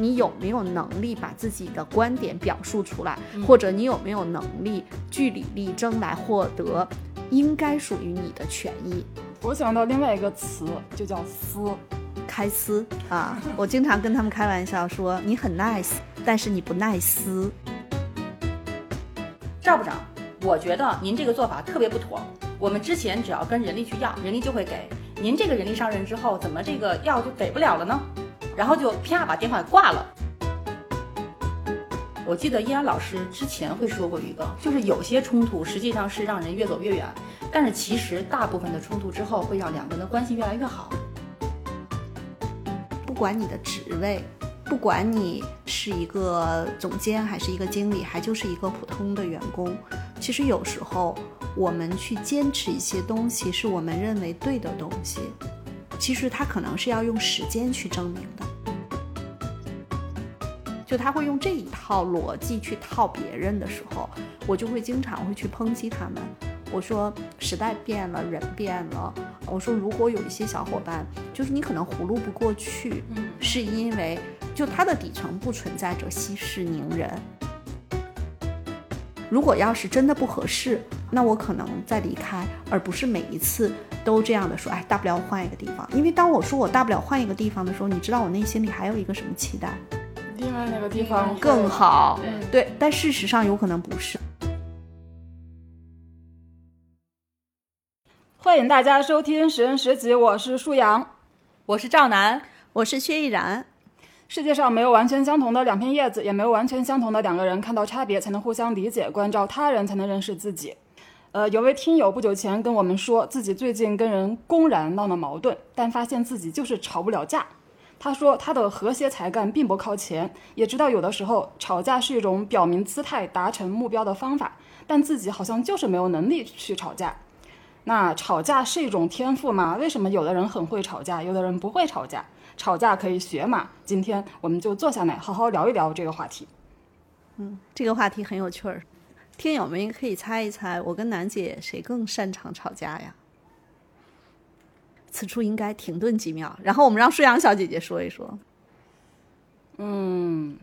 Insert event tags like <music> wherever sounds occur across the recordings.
你有没有能力把自己的观点表述出来，或者你有没有能力据理力争来获得应该属于你的权益？我想到另外一个词，就叫撕。开撕啊！<laughs> 我经常跟他们开玩笑说，你很 nice，但是你不耐撕。赵部长，我觉得您这个做法特别不妥。我们之前只要跟人力去要，人力就会给。您这个人力上任之后，怎么这个要就给不了了呢？然后就啪把电话挂了。我记得依然老师之前会说过一个，就是有些冲突实际上是让人越走越远，但是其实大部分的冲突之后会让两个人的关系越来越好。不管你的职位，不管你是一个总监还是一个经理，还就是一个普通的员工，其实有时候我们去坚持一些东西，是我们认为对的东西，其实他可能是要用时间去证明的。就他会用这一套逻辑去套别人的时候，我就会经常会去抨击他们。我说时代变了，人变了。我说如果有一些小伙伴，就是你可能葫芦不过去，是因为就他的底层不存在着息事宁人。如果要是真的不合适，那我可能再离开，而不是每一次都这样的说，哎，大不了我换一个地方。因为当我说我大不了换一个地方的时候，你知道我内心里还有一个什么期待？另外那个地方更好。嗯对，但事实上有可能不是。欢迎大家收听《十人十集》，我是舒阳，我是赵楠，我是薛逸然。世界上没有完全相同的两片叶子，也没有完全相同的两个人。看到差别，才能互相理解；关照他人，才能认识自己。呃，有位听友不久前跟我们说，自己最近跟人公然闹了矛盾，但发现自己就是吵不了架。他说，他的和谐才干并不靠前，也知道有的时候吵架是一种表明姿态、达成目标的方法，但自己好像就是没有能力去吵架。那吵架是一种天赋吗？为什么有的人很会吵架，有的人不会吵架？吵架可以学嘛？今天我们就坐下来好好聊一聊这个话题。嗯，这个话题很有趣儿，听友们可以猜一猜，我跟楠姐谁更擅长吵架呀？此处应该停顿几秒，然后我们让舒阳小姐姐说一说。嗯，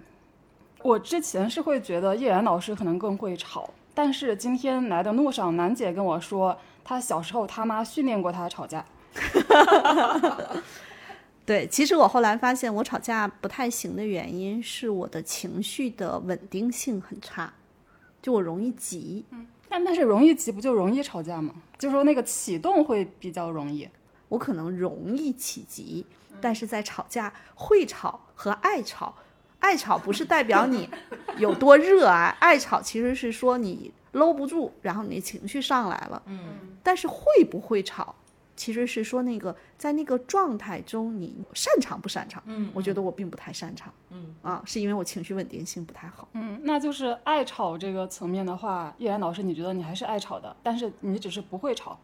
我之前是会觉得叶然老师可能更会吵，但是今天来的路上，楠姐跟我说。她小时候，他妈训练过她吵架。<laughs> 对，其实我后来发现，我吵架不太行的原因是我的情绪的稳定性很差，就我容易急。嗯，但但是容易急不就容易吵架吗？就说那个启动会比较容易。我可能容易起急，但是在吵架会吵和爱吵，爱吵不是代表你有多热爱，爱吵其实是说你。搂不住，然后你情绪上来了，嗯，但是会不会吵，其实是说那个在那个状态中你擅长不擅长？嗯，我觉得我并不太擅长，嗯啊，是因为我情绪稳定性不太好。嗯，那就是爱吵这个层面的话，叶然老师，你觉得你还是爱吵的，但是你只是不会吵，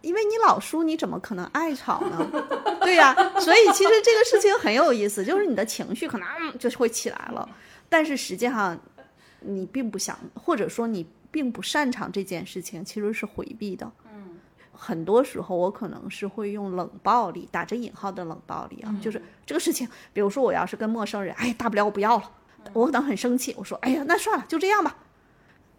因为你老输，你怎么可能爱吵呢？<laughs> 对呀，所以其实这个事情很有意思，就是你的情绪可能就是会起来了，但是实际上你并不想，或者说你。并不擅长这件事情，其实是回避的。嗯，很多时候我可能是会用冷暴力，打着引号的冷暴力啊，就是这个事情，比如说我要是跟陌生人，哎，大不了我不要了，我可能很生气，我说，哎呀，那算了，就这样吧。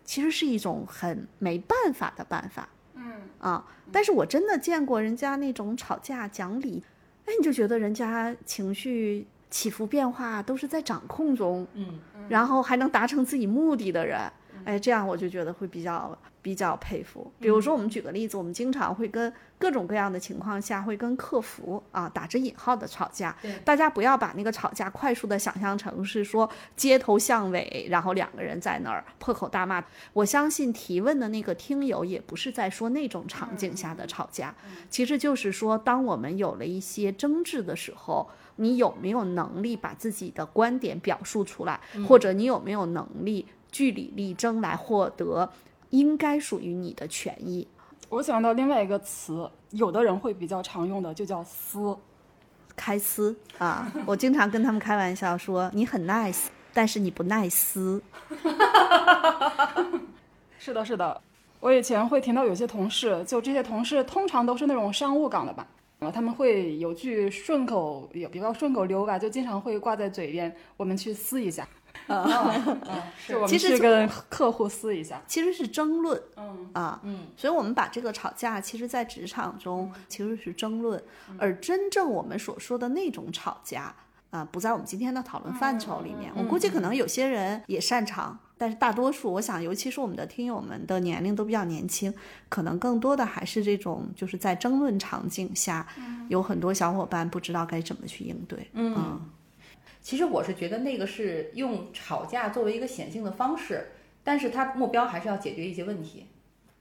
其实是一种很没办法的办法。嗯啊，但是我真的见过人家那种吵架讲理，哎，你就觉得人家情绪起伏变化都是在掌控中，嗯，然后还能达成自己目的的人。哎，这样我就觉得会比较比较佩服。比如说，我们举个例子，我们经常会跟各种各样的情况下会跟客服啊打着引号的吵架。大家不要把那个吵架快速的想象成是说街头巷尾，然后两个人在那儿破口大骂。我相信提问的那个听友也不是在说那种场景下的吵架，其实就是说，当我们有了一些争执的时候，你有没有能力把自己的观点表述出来，或者你有没有能力？据理力争来获得应该属于你的权益。我想到另外一个词，有的人会比较常用的，就叫撕，开撕啊！<laughs> 我经常跟他们开玩笑说，你很 nice，但是你不耐撕。<laughs> 是的，是的。我以前会听到有些同事，就这些同事通常都是那种商务岗的吧，啊，他们会有句顺口也比较顺口溜吧，就经常会挂在嘴边，我们去撕一下。嗯，就我们其实去跟客户撕一下。其实是争论，嗯啊，嗯，所以我们把这个吵架，其实在职场中其实是争论，而真正我们所说的那种吵架。啊、不在我们今天的讨论范畴里面。我估计可能有些人也擅长，但是大多数，我想，尤其是我们的听友们的年龄都比较年轻，可能更多的还是这种，就是在争论场景下，有很多小伙伴不知道该怎么去应对。嗯其实我是觉得那个是用吵架作为一个显性的方式，但是他目标还是要解决一些问题。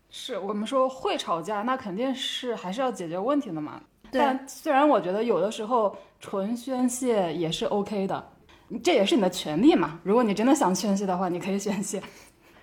是我们说会吵架，那肯定是还是要解决问题的嘛。对但虽然我觉得有的时候纯宣泄也是 OK 的，这也是你的权利嘛。如果你真的想宣泄的话，你可以宣泄。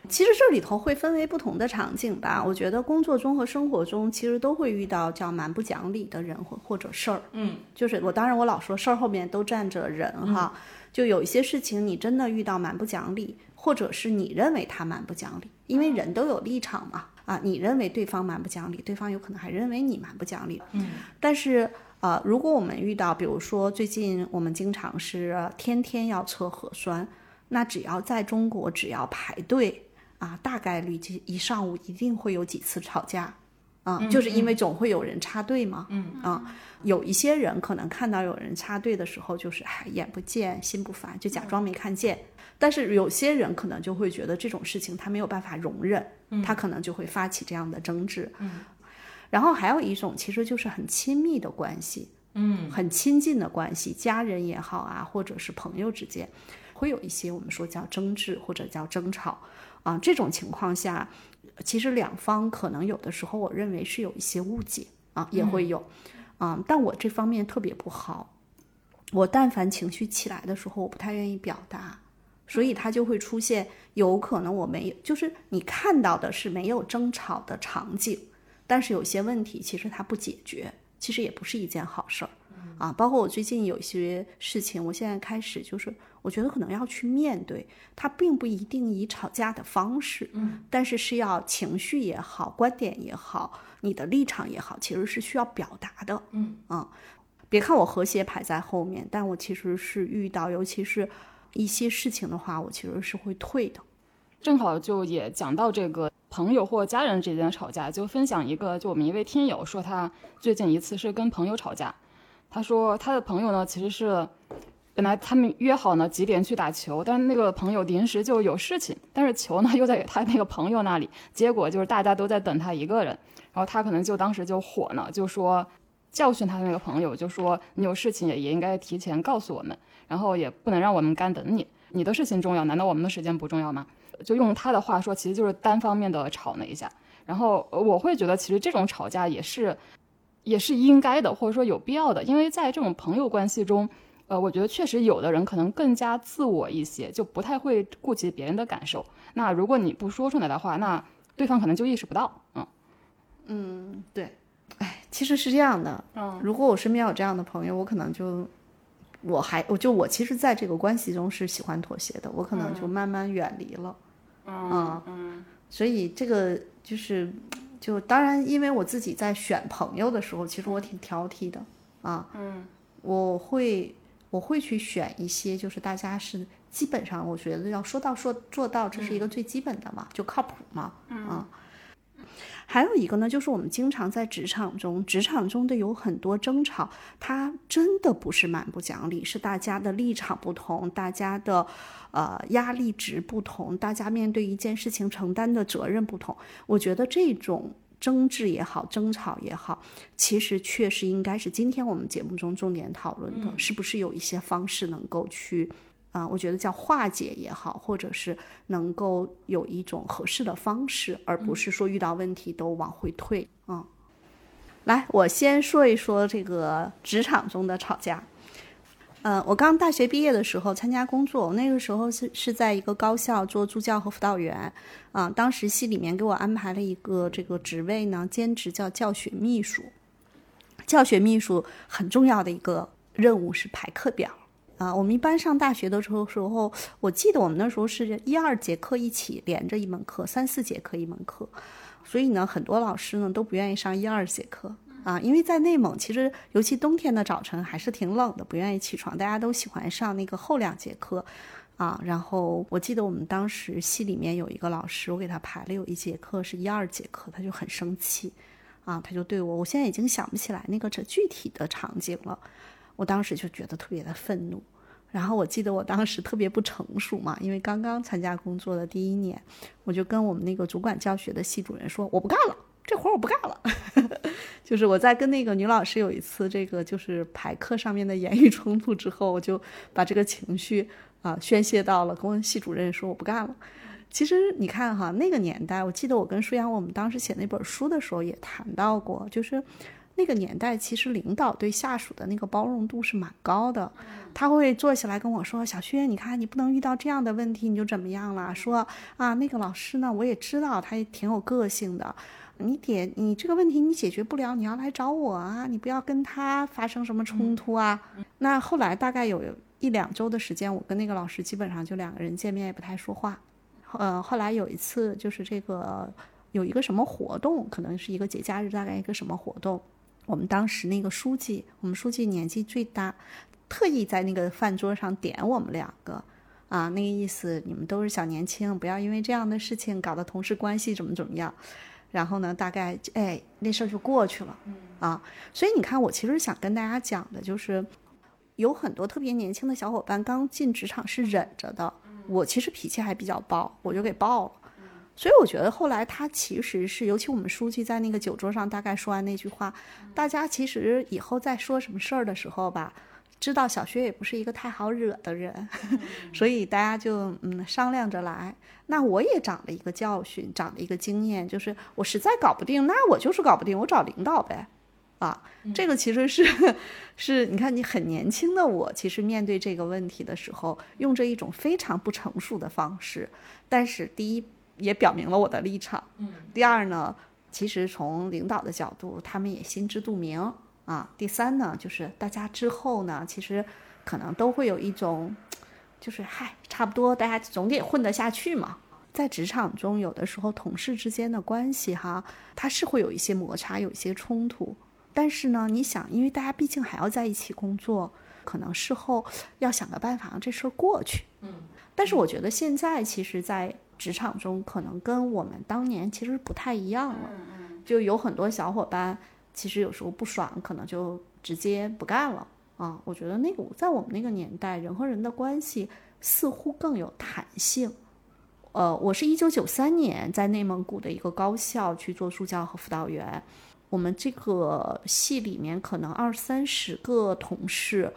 其实这里头会分为不同的场景吧。我觉得工作中和生活中其实都会遇到叫蛮不讲理的人或或者事儿。嗯，就是我当然我老说事儿后面都站着人哈，就有一些事情你真的遇到蛮不讲理，或者是你认为他蛮不讲理，因为人都有立场嘛。啊，你认为对方蛮不讲理，对方有可能还认为你蛮不讲理。嗯，但是呃，如果我们遇到，比如说最近我们经常是呃天天要测核酸，那只要在中国只要排队啊，大概率这一上午一定会有几次吵架。啊，就是因为总会有人插队嘛，嗯啊，有一些人可能看到有人插队的时候，就是哎眼不见心不烦，就假装没看见。但是有些人可能就会觉得这种事情他没有办法容忍，他可能就会发起这样的争执。嗯，然后还有一种其实就是很亲密的关系，嗯，很亲近的关系，家人也好啊，或者是朋友之间，会有一些我们说叫争执或者叫争吵啊。这种情况下，其实两方可能有的时候我认为是有一些误解啊，也会有，啊，但我这方面特别不好。我但凡情绪起来的时候，我不太愿意表达，所以它就会出现有可能我没有，就是你看到的是没有争吵的场景，但是有些问题其实它不解决，其实也不是一件好事儿。啊，包括我最近有一些事情，我现在开始就是，我觉得可能要去面对，它并不一定以吵架的方式，嗯，但是是要情绪也好，观点也好，你的立场也好，其实是需要表达的，嗯啊，别看我和谐排在后面，但我其实是遇到，尤其是一些事情的话，我其实是会退的。正好就也讲到这个朋友或家人之间的吵架，就分享一个，就我们一位听友说他最近一次是跟朋友吵架，他说他的朋友呢其实是本来他们约好呢几点去打球，但是那个朋友临时就有事情，但是球呢又在他那个朋友那里，结果就是大家都在等他一个人，然后他可能就当时就火呢，就说教训他的那个朋友，就说你有事情也也应该提前告诉我们，然后也不能让我们干等你，你的事情重要，难道我们的时间不重要吗？就用他的话说，其实就是单方面的吵了一下。然后我会觉得，其实这种吵架也是，也是应该的，或者说有必要的，因为在这种朋友关系中，呃，我觉得确实有的人可能更加自我一些，就不太会顾及别人的感受。那如果你不说出来的话，那对方可能就意识不到。嗯嗯，对，哎，其实是这样的。嗯，如果我身边有这样的朋友，我可能就，我还我就我其实在这个关系中是喜欢妥协的，我可能就慢慢远离了。嗯嗯，所以这个就是，就当然，因为我自己在选朋友的时候，其实我挺挑剔的啊。嗯，我会我会去选一些，就是大家是基本上，我觉得要说到说做到，这是一个最基本的嘛，就靠谱嘛。嗯啊。还有一个呢，就是我们经常在职场中，职场中的有很多争吵，它真的不是蛮不讲理，是大家的立场不同，大家的呃压力值不同，大家面对一件事情承担的责任不同。我觉得这种争执也好，争吵也好，其实确实应该是今天我们节目中重点讨论的，是不是有一些方式能够去。啊，我觉得叫化解也好，或者是能够有一种合适的方式，而不是说遇到问题都往回退。嗯，来，我先说一说这个职场中的吵架。嗯，我刚大学毕业的时候参加工作，我那个时候是是在一个高校做助教和辅导员。啊，当时系里面给我安排了一个这个职位呢，兼职叫教学秘书。教学秘书很重要的一个任务是排课表。啊，我们一般上大学的时候，时候我记得我们那时候是一二节课一起连着一门课，三四节课一门课，所以呢，很多老师呢都不愿意上一二节课啊，因为在内蒙，其实尤其冬天的早晨还是挺冷的，不愿意起床，大家都喜欢上那个后两节课。啊，然后我记得我们当时系里面有一个老师，我给他排了有一节课是一二节课，他就很生气，啊，他就对我，我现在已经想不起来那个这具体的场景了，我当时就觉得特别的愤怒。然后我记得我当时特别不成熟嘛，因为刚刚参加工作的第一年，我就跟我们那个主管教学的系主任说，我不干了，这活我不干了。就是我在跟那个女老师有一次这个就是排课上面的言语冲突之后，我就把这个情绪。啊，宣泄到了，跟我系主任说我不干了。其实你看哈，那个年代，我记得我跟舒阳我们当时写那本书的时候也谈到过，就是那个年代，其实领导对下属的那个包容度是蛮高的。他会坐下来跟我说：“小薛，你看你不能遇到这样的问题，你就怎么样了？说啊，那个老师呢，我也知道他也挺有个性的。你点你这个问题你解决不了，你要来找我啊，你不要跟他发生什么冲突啊。那后来大概有。一两周的时间，我跟那个老师基本上就两个人见面也不太说话。呃，后来有一次就是这个有一个什么活动，可能是一个节假日，大概一个什么活动。我们当时那个书记，我们书记年纪最大，特意在那个饭桌上点我们两个，啊，那个意思你们都是小年轻，不要因为这样的事情搞得同事关系怎么怎么样。然后呢，大概哎那事儿就过去了。啊，所以你看，我其实想跟大家讲的就是。有很多特别年轻的小伙伴刚进职场是忍着的，我其实脾气还比较暴，我就给爆了。所以我觉得后来他其实是，尤其我们书记在那个酒桌上大概说完那句话，大家其实以后再说什么事儿的时候吧，知道小薛也不是一个太好惹的人，<laughs> 所以大家就嗯商量着来。那我也长了一个教训，长了一个经验，就是我实在搞不定，那我就是搞不定，我找领导呗。啊，这个其实是，是你看你很年轻的我，其实面对这个问题的时候，用着一种非常不成熟的方式。但是第一也表明了我的立场，嗯。第二呢，其实从领导的角度，他们也心知肚明啊。第三呢，就是大家之后呢，其实可能都会有一种，就是嗨，差不多大家总得混得下去嘛。在职场中，有的时候同事之间的关系哈，它是会有一些摩擦，有一些冲突。但是呢，你想，因为大家毕竟还要在一起工作，可能事后要想个办法让这事儿过去。嗯，但是我觉得现在其实，在职场中，可能跟我们当年其实不太一样了。就有很多小伙伴，其实有时候不爽，可能就直接不干了啊。我觉得那个在我们那个年代，人和人的关系似乎更有弹性。呃，我是一九九三年在内蒙古的一个高校去做助教和辅导员。我们这个系里面可能二三十个同事，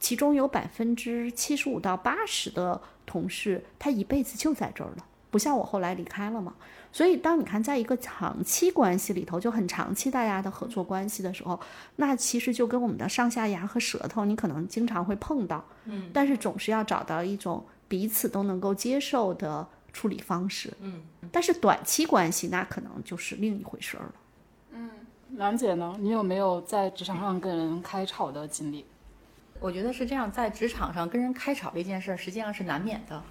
其中有百分之七十五到八十的同事，他一辈子就在这儿了，不像我后来离开了嘛。所以，当你看在一个长期关系里头，就很长期大家的合作关系的时候，那其实就跟我们的上下牙和舌头，你可能经常会碰到，嗯，但是总是要找到一种彼此都能够接受的处理方式，嗯。但是短期关系，那可能就是另一回事儿了。嗯兰姐呢？你有没有在职场上跟人开吵的经历？我觉得是这样，在职场上跟人开吵这件事儿，实际上是难免的。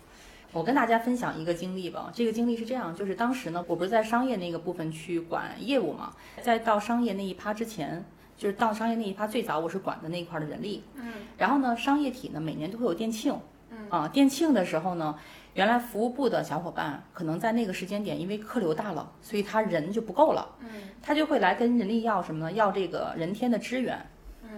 我跟大家分享一个经历吧。这个经历是这样，就是当时呢，我不是在商业那个部分去管业务嘛，在到商业那一趴之前，就是到商业那一趴最早，我是管的那一块的人力。嗯。然后呢，商业体呢每年都会有店庆。嗯。啊，店庆的时候呢。原来服务部的小伙伴可能在那个时间点，因为客流大了，所以他人就不够了。嗯，他就会来跟人力要什么呢？要这个人天的支援。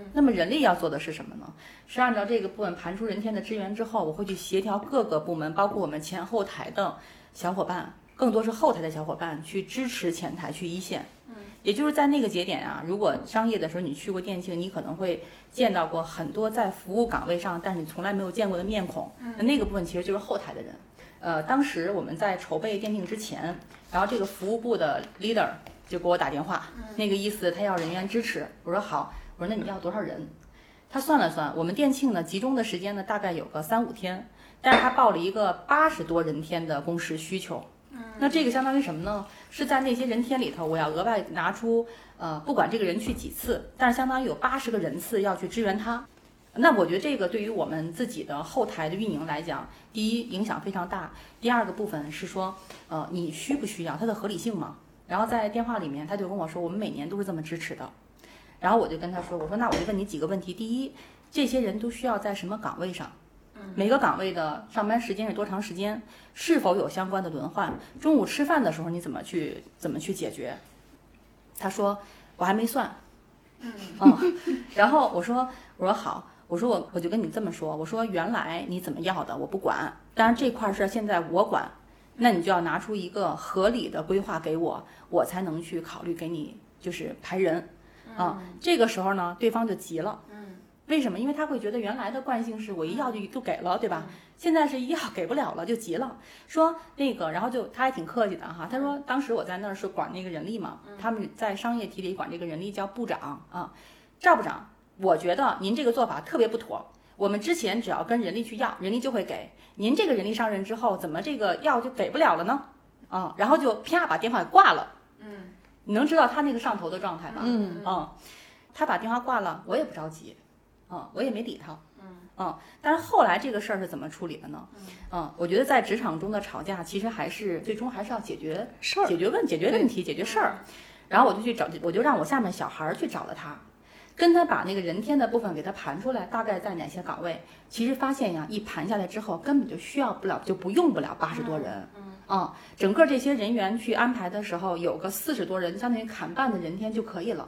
嗯，那么人力要做的是什么呢？是按照这个部分盘出人天的资源之后，我会去协调各个部门，包括我们前后台的小伙伴，更多是后台的小伙伴去支持前台去一线。嗯，也就是在那个节点啊，如果商业的时候你去过店庆，你可能会见到过很多在服务岗位上，但是你从来没有见过的面孔。嗯，那个部分其实就是后台的人。呃，当时我们在筹备电竞之前，然后这个服务部的 leader 就给我打电话，那个意思他要人员支持。我说好，我说那你要多少人？他算了算，我们店庆呢集中的时间呢大概有个三五天，但是他报了一个八十多人天的工时需求。那这个相当于什么呢？是在那些人天里头，我要额外拿出呃，不管这个人去几次，但是相当于有八十个人次要去支援他。那我觉得这个对于我们自己的后台的运营来讲，第一影响非常大，第二个部分是说，呃，你需不需要它的合理性嘛？然后在电话里面他就跟我说，我们每年都是这么支持的。然后我就跟他说，我说那我就问你几个问题，第一，这些人都需要在什么岗位上？每个岗位的上班时间是多长时间？是否有相关的轮换？中午吃饭的时候你怎么去怎么去解决？他说我还没算，<laughs> 嗯，然后我说我说好，我说我我就跟你这么说，我说原来你怎么要的我不管，当然这块事儿现在我管，那你就要拿出一个合理的规划给我，我才能去考虑给你就是排人，啊，这个时候呢，对方就急了。嗯为什么？因为他会觉得原来的惯性是我一要就就给了，对吧？现在是一要给不了了就急了，说那个，然后就他还挺客气的哈。他说当时我在那儿是管那个人力嘛，他们在商业体里管这个人力叫部长啊，赵部长，我觉得您这个做法特别不妥。我们之前只要跟人力去要，人力就会给。您这个人力上任之后，怎么这个要就给不了了呢？啊，然后就啪把电话给挂了。嗯，你能知道他那个上头的状态吧？嗯嗯，他把电话挂了，我也不着急。嗯，我也没理他。嗯嗯，但是后来这个事儿是怎么处理的呢？嗯，我觉得在职场中的吵架，其实还是最终还是要解决事儿、解决问、解决问题、解决事儿。然后我就去找，我就让我下面小孩儿去找了他，跟他把那个人天的部分给他盘出来，大概在哪些岗位。其实发现呀，一盘下来之后，根本就需要不了，就不用不了八十多人。嗯，整个这些人员去安排的时候，有个四十多人，相当于砍半的人天就可以了。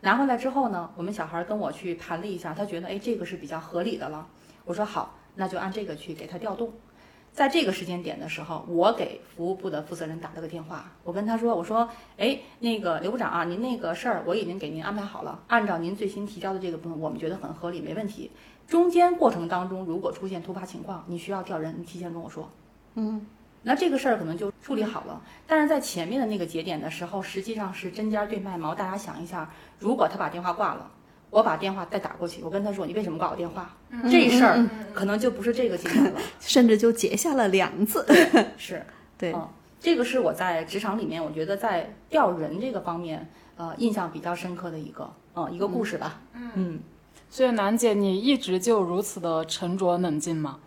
拿回来之后呢，我们小孩跟我去盘了一下，他觉得哎这个是比较合理的了。我说好，那就按这个去给他调动。在这个时间点的时候，我给服务部的负责人打了个电话，我跟他说，我说哎那个刘部长啊，您那个事儿我已经给您安排好了，按照您最新提交的这个部分，我们觉得很合理，没问题。中间过程当中如果出现突发情况，你需要调人，你提前跟我说。嗯。那这个事儿可能就处理好了，但是在前面的那个节点的时候，实际上是针尖对麦芒。大家想一下，如果他把电话挂了，我把电话再打过去，我跟他说：“你为什么挂我电话？”这事儿可能就不是这个节点了，<laughs> 甚至就结下了梁子。<laughs> 是，<laughs> 对，这个是我在职场里面，我觉得在调人这个方面，呃，印象比较深刻的一个，嗯，一个故事吧。嗯，所以楠姐，你一直就如此的沉着冷静吗？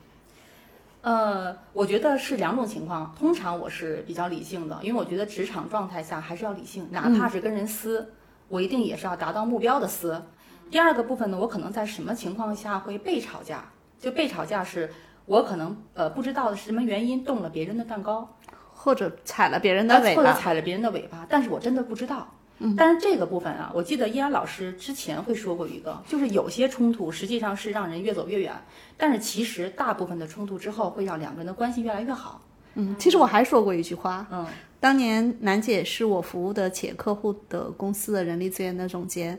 呃，我觉得是两种情况。通常我是比较理性的，因为我觉得职场状态下还是要理性，哪怕是跟人撕，我一定也是要达到目标的撕。第二个部分呢，我可能在什么情况下会被吵架？就被吵架是，我可能呃不知道的是什么原因动了别人的蛋糕，或者踩了别人的尾巴，或者踩了别人的尾巴，但是我真的不知道。但是这个部分啊，我记得依然老师之前会说过一个，就是有些冲突实际上是让人越走越远，但是其实大部分的冲突之后会让两个人的关系越来越好。嗯，其实我还说过一句话，嗯，当年楠姐是我服务的企业客户的公司的人力资源的总监，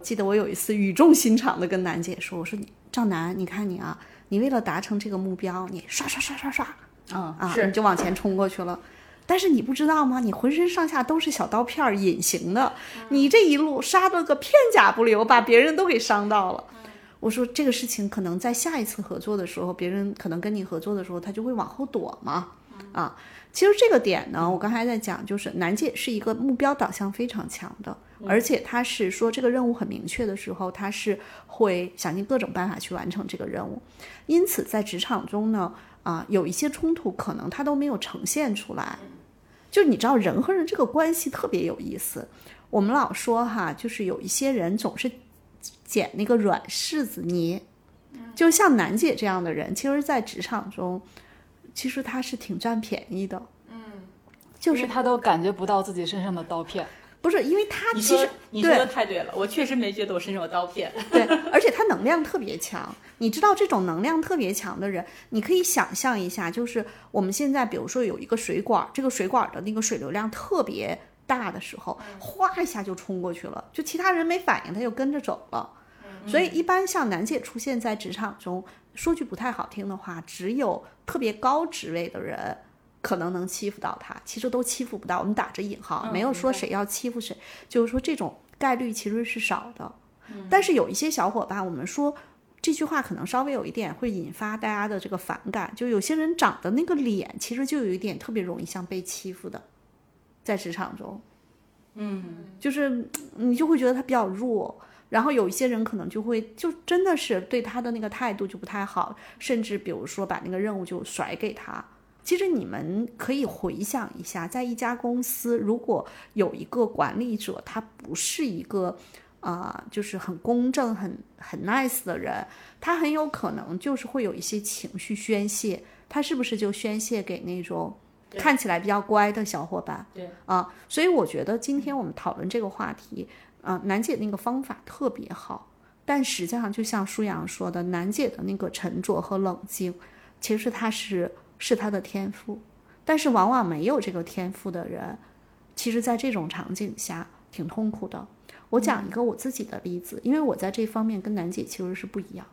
记得我有一次语重心长的跟楠姐说，我说赵楠，你看你啊，你为了达成这个目标，你刷刷刷刷刷，嗯啊，是你就往前冲过去了。但是你不知道吗？你浑身上下都是小刀片儿，隐形的。你这一路杀了个片甲不留，把别人都给伤到了。我说这个事情可能在下一次合作的时候，别人可能跟你合作的时候，他就会往后躲嘛。啊，其实这个点呢，我刚才在讲，就是南界是一个目标导向非常强的，而且他是说这个任务很明确的时候，他是会想尽各种办法去完成这个任务。因此在职场中呢，啊，有一些冲突可能他都没有呈现出来。就你知道人和人这个关系特别有意思，我们老说哈，就是有一些人总是捡那个软柿子捏，就像楠姐这样的人，其实，在职场中，其实他是挺占便宜的，嗯，就是他都感觉不到自己身上的刀片。不是因为他其实你说的太对了，我确实没觉得我身上有刀片。<laughs> 对，而且他能量特别强。你知道这种能量特别强的人，你可以想象一下，就是我们现在比如说有一个水管，这个水管的那个水流量特别大的时候，哗一下就冲过去了，就其他人没反应，他就跟着走了。所以一般像楠姐出现在职场中，说句不太好听的话，只有特别高职位的人。可能能欺负到他，其实都欺负不到。我们打着引号，没有说谁要欺负谁，就是说这种概率其实是少的。但是有一些小伙伴，我们说这句话可能稍微有一点会引发大家的这个反感。就有些人长的那个脸，其实就有一点特别容易像被欺负的，在职场中，嗯，就是你就会觉得他比较弱。然后有一些人可能就会就真的是对他的那个态度就不太好，甚至比如说把那个任务就甩给他。其实你们可以回想一下，在一家公司，如果有一个管理者，他不是一个，啊、就是很公正、很很 nice 的人，他很有可能就是会有一些情绪宣泄，他是不是就宣泄给那种看起来比较乖的小伙伴？对啊，所以我觉得今天我们讨论这个话题，啊，楠姐那个方法特别好，但实际上就像舒阳说的，楠姐的那个沉着和冷静，其实她是是他的天赋，但是往往没有这个天赋的人，其实在这种场景下挺痛苦的。我讲一个我自己的例子，因为我在这方面跟楠姐其实是不一样。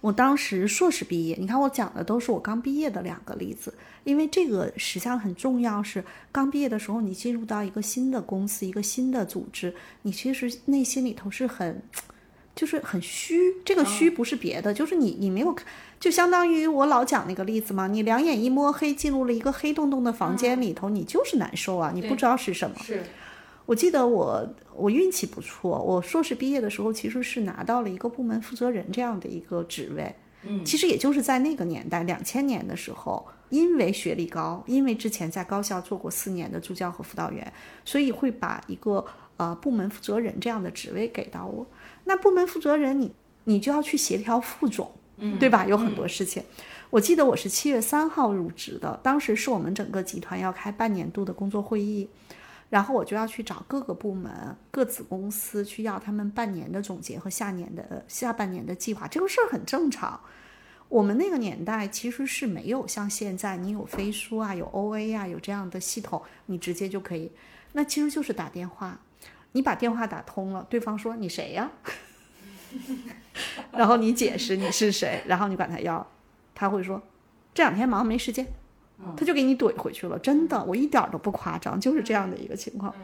我当时硕士毕业，你看我讲的都是我刚毕业的两个例子，因为这个实际上很重要。是刚毕业的时候，你进入到一个新的公司、一个新的组织，你其实内心里头是很，就是很虚。这个虚不是别的，就是你你没有看，就相当于我老讲那个例子嘛，你两眼一摸黑进入了一个黑洞洞的房间里头，你就是难受啊，你不知道是什么。是我记得我我运气不错，我硕士毕业的时候其实是拿到了一个部门负责人这样的一个职位。嗯，其实也就是在那个年代，两千年的时候，因为学历高，因为之前在高校做过四年的助教和辅导员，所以会把一个呃部门负责人这样的职位给到我。那部门负责人你你就要去协调副总，嗯对吧？有很多事情。我记得我是七月三号入职的，当时是我们整个集团要开半年度的工作会议，然后我就要去找各个部门、各子公司去要他们半年的总结和下年的下半年的计划，这个事儿很正常。我们那个年代其实是没有像现在，你有飞书啊，有 OA 啊，有这样的系统，你直接就可以。那其实就是打电话，你把电话打通了，对方说你谁呀？<laughs> <laughs> 然后你解释你是谁，然后你管他要，他会说这两天忙没时间，他就给你怼回去了。真的，我一点儿都不夸张，就是这样的一个情况。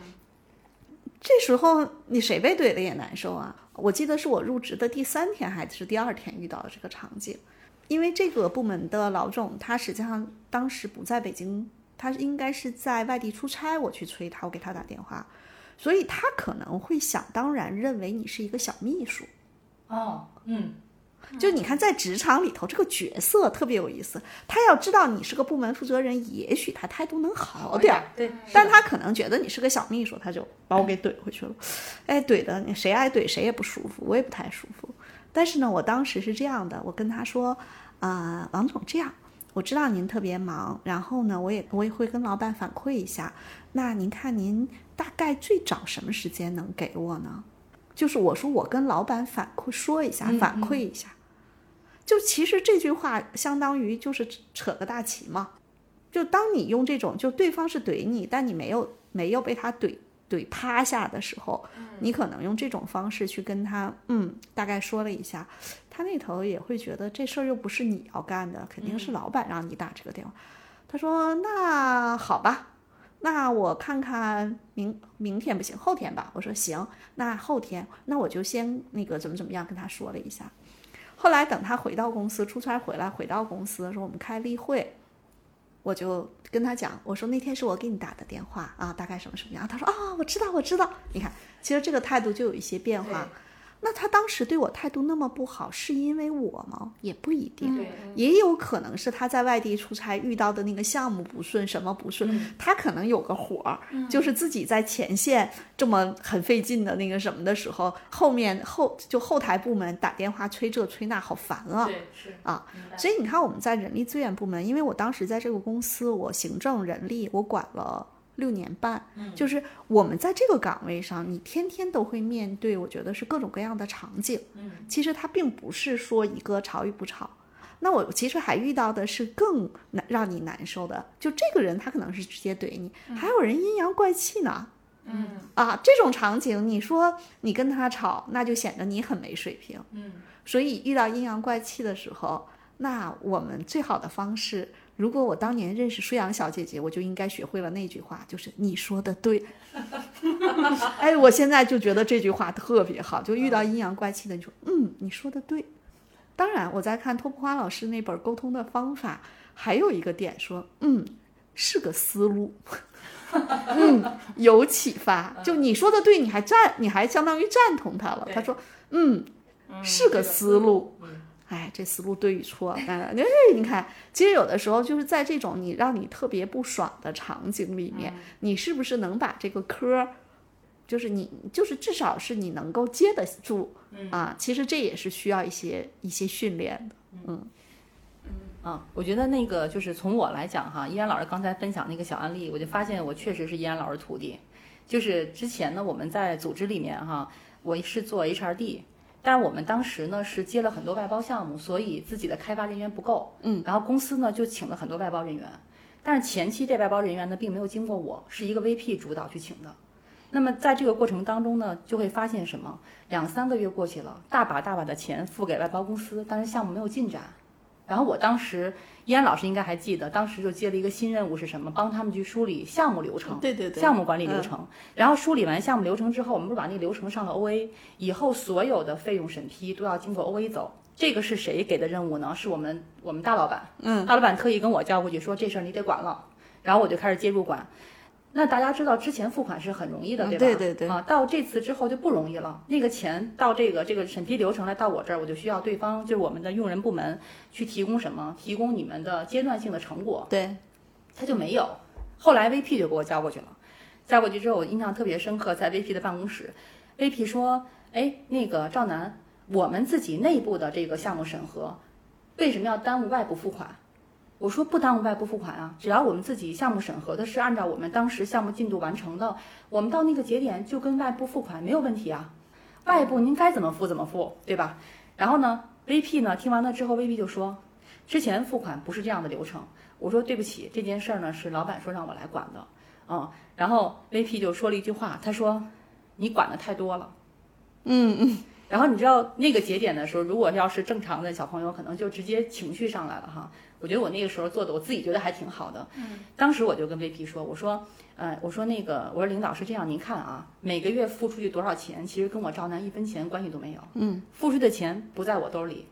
这时候你谁被怼的也难受啊！我记得是我入职的第三天还是第二天遇到的这个场景，因为这个部门的老总他实际上当时不在北京，他应该是在外地出差，我去催他，我给他打电话，所以他可能会想当然认为你是一个小秘书。哦，嗯，就你看，在职场里头，这个角色特别有意思。他要知道你是个部门负责人，也许他态度能好点儿，对，但他可能觉得你是个小秘书，他就把我给怼回去了。<laughs> 哎，怼的你谁挨怼谁也不舒服，我也不太舒服。但是呢，我当时是这样的，我跟他说，啊、王总，这样，我知道您特别忙，然后呢，我也我也会跟老板反馈一下。那您看您大概最早什么时间能给我呢？就是我说我跟老板反馈说一下，嗯反馈一下。就其实这句话相当于就是扯个大旗嘛。就当你用这种，就对方是怼你，但你没有没有被他怼怼趴下的时候，你可能用这种方式去跟他，嗯，大概说了一下，他那头也会觉得这事儿又不是你要干的，肯定是老板让你打这个电话。他说：“那好吧，那我看看明明天不行，后天吧。”我说：“行，那后天，那我就先那个怎么怎么样跟他说了一下。”后来等他回到公司出差回来，回到公司的时候，我们开例会，我就跟他讲，我说那天是我给你打的电话啊，大概什么什么样。他说啊、我知道，我知道。你看，其实这个态度就有一些变化。那他当时对我态度那么不好，是因为我吗？也不一定。对，也有可能是他在外地出差遇到的那个项目不顺，什么不顺，嗯他可能有个活儿，就是自己在前线这么很费劲的那个什么的时候，后面后就后台部门打电话催这催那，好烦啊。对，是啊，所以你看我们在人力资源部门，因为我当时在这个公司，我行政人力我管了。六年半，就是我们在这个岗位上，你天天都会面对，我觉得是各种各样的场景。嗯，其实它并不是说一个吵与不吵。那我其实还遇到的是更难让你难受的，就这个人他可能是直接怼你，还有人阴阳怪气呢。嗯啊，这种场景，你说你跟他吵，那就显得你很没水平。嗯，所以遇到阴阳怪气的时候，那我们最好的方式，如果我当年认识舒阳小姐姐，我就应该学会了那句话，就是你说的对。<laughs> <laughs> 哎，我现在就觉得这句话特别好，就遇到阴阳怪气的，你说嗯，你说的对。当然，我在看托普花老师那本《沟通的方法》，还有一个点说，嗯，是个思路。<laughs> 嗯，有启发。就你说的对，你还赞，你还相当于赞同他了。他说，嗯，是个思路。哎，这思路对与错，哎，哎，你看，其实有的时候就是在这种你让你特别不爽的场景里面，你是不是能把这个科儿就是你就是至少是你能够接得住，啊，其实这也是需要一些一些训练的，嗯。啊，我觉得那个就是从我来讲哈，依然老师刚才分享那个小案例，我就发现我确实是依然老师徒弟。就是之前呢，我们在组织里面哈，我是做 HRD，但是我们当时呢是接了很多外包项目，所以自己的开发人员不够，嗯，然后公司呢就请了很多外包人员，但是前期这外包人员呢并没有经过我，是一个 VP 主导去请的。那么在这个过程当中呢，就会发现什么？两三个月过去了，大把大把的钱付给外包公司，但是项目没有进展。然后我当时，依然老师应该还记得，当时就接了一个新任务是什么？帮他们去梳理项目流程，对对对，项目管理流程。然后梳理完项目流程之后，我们不是把那个流程上了 OA，以后所有的费用审批都要经过 OA 走。这个是谁给的任务呢？是我们我们大老板，嗯，大老板特意跟我叫过去说这事儿你得管了，然后我就开始介入管。那大家知道之前付款是很容易的，对吧？对对对。啊，到这次之后就不容易了。那个钱到这个这个审批流程来到我这儿，我就需要对方就是我们的用人部门去提供什么？提供你们的阶段性的成果。对，他就没有。后来 VP 就给我交过去了，交过去之后我印象特别深刻，在 VP 的办公室，VP 说：“哎，那个赵楠，我们自己内部的这个项目审核，为什么要耽误外部付款？”我说不耽误外部付款啊，只要我们自己项目审核的是按照我们当时项目进度完成的，我们到那个节点就跟外部付款没有问题啊。外部您该怎么付怎么付，对吧？然后呢，VP 呢听完了之后，VP 就说，之前付款不是这样的流程。我说对不起，这件事儿呢是老板说让我来管的，嗯。然后 VP 就说了一句话，他说你管的太多了，嗯嗯。然后你知道那个节点的时候，如果要是正常的小朋友，可能就直接情绪上来了哈。我觉得我那个时候做的，我自己觉得还挺好的。嗯，当时我就跟 VP 说，我说，呃，我说那个，我说领导是这样，您看啊，每个月付出去多少钱，其实跟我赵楠一分钱关系都没有。嗯，付出的钱不在我兜里，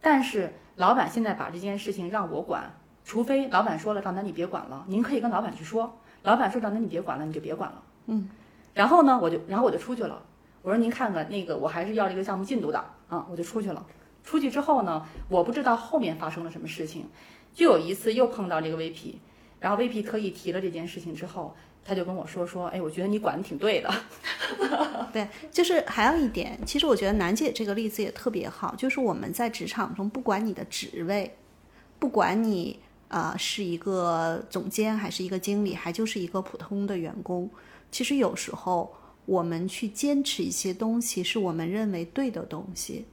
但是老板现在把这件事情让我管，除非老板说了，赵楠你别管了，您可以跟老板去说，老板说赵楠你别管了，你就别管了。嗯，然后呢，我就，然后我就出去了。我说您看看那个，我还是要这个项目进度的啊，我就出去了。出去之后呢，我不知道后面发生了什么事情。就有一次又碰到这个 VP，然后 VP 特意提了这件事情之后，他就跟我说说，哎，我觉得你管的挺对的。<laughs> 对，就是还有一点，其实我觉得楠姐这个例子也特别好，就是我们在职场中，不管你的职位，不管你啊是一个总监还是一个经理，还就是一个普通的员工，其实有时候我们去坚持一些东西，是我们认为对的东西，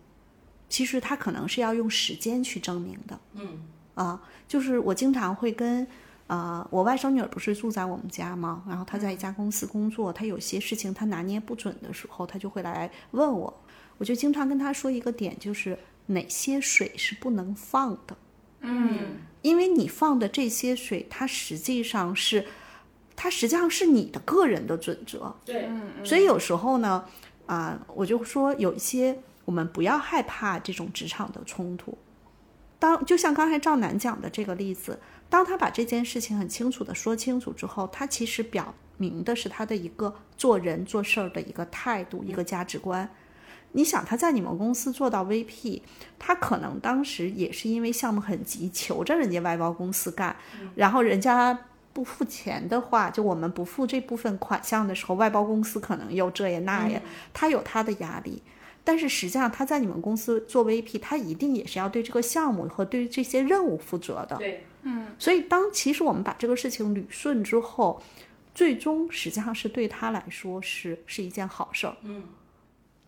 其实它可能是要用时间去证明的。嗯。啊，就是我经常会跟，呃，我外甥女儿不是住在我们家吗？然后她在一家公司工作，她有些事情她拿捏不准的时候，她就会来问我。我就经常跟她说一个点，就是哪些水是不能放的。嗯，因为你放的这些水，它实际上是，它实际上是你的个人的准则。对，所以有时候呢，啊，我就说有一些我们不要害怕这种职场的冲突。当就像刚才赵楠讲的这个例子，当他把这件事情很清楚的说清楚之后，他其实表明的是他的一个做人做事儿的一个态度，一个价值观。你想他在你们公司做到 VP，他可能当时也是因为项目很急，求着人家外包公司干，然后人家不付钱的话，就我们不付这部分款项的时候，外包公司可能又这呀那呀，他有他的压力。但是实际上，他在你们公司做 VP，他一定也是要对这个项目和对这些任务负责的。对，嗯。所以，当其实我们把这个事情捋顺之后，最终实际上是对他来说是是一件好事儿。嗯。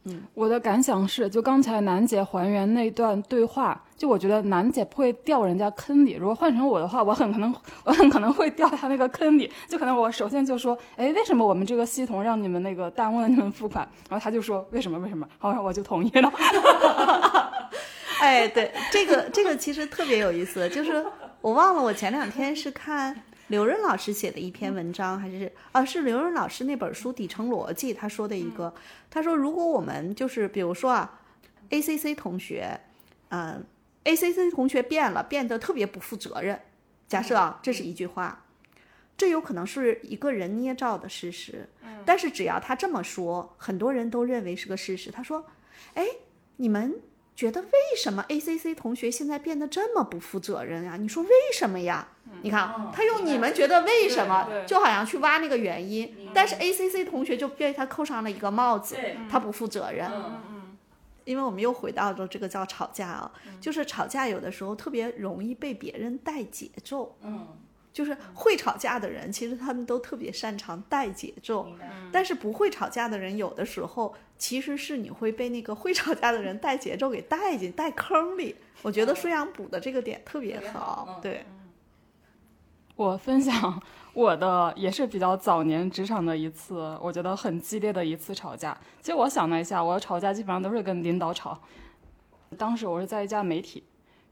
嗯，我的感想是，就刚才楠姐还原那段对话，就我觉得楠姐不会掉人家坑里。如果换成我的话，我很可能，<laughs> 我很可能会掉他那个坑里。就可能我首先就说，哎，为什么我们这个系统让你们那个耽误了你们付款？然后他就说，为什么？为什么？然后，我就同意了。<laughs> 哎，对，这个这个其实特别有意思，就是我忘了，我前两天是看。刘润老师写的一篇文章，还是啊，是刘润老师那本书《底层逻辑》他说的一个，他说如果我们就是比如说啊，ACC 同学，嗯，ACC 同学变了，变得特别不负责任，假设啊，这是一句话，这有可能是一个人捏造的事实，但是只要他这么说，很多人都认为是个事实。他说，哎，你们觉得为什么 ACC 同学现在变得这么不负责任啊？你说为什么呀？你看，他用你们觉得为什么，就好像去挖那个原因，但是 ACC 同学就被他扣上了一个帽子，他不负责任。嗯。因为我们又回到了这个叫吵架啊，就是吵架有的时候特别容易被别人带节奏，嗯，就是会吵架的人，其实他们都特别擅长带节奏，但是不会吵架的人，有的时候其实是你会被那个会吵架的人带节奏给带进带坑里。我觉得舒阳补的这个点特别好对，我分享 <laughs> 我的也是比较早年职场的一次，我觉得很激烈的一次吵架。其实我想了一下，我吵架基本上都是跟领导吵。当时我是在一家媒体，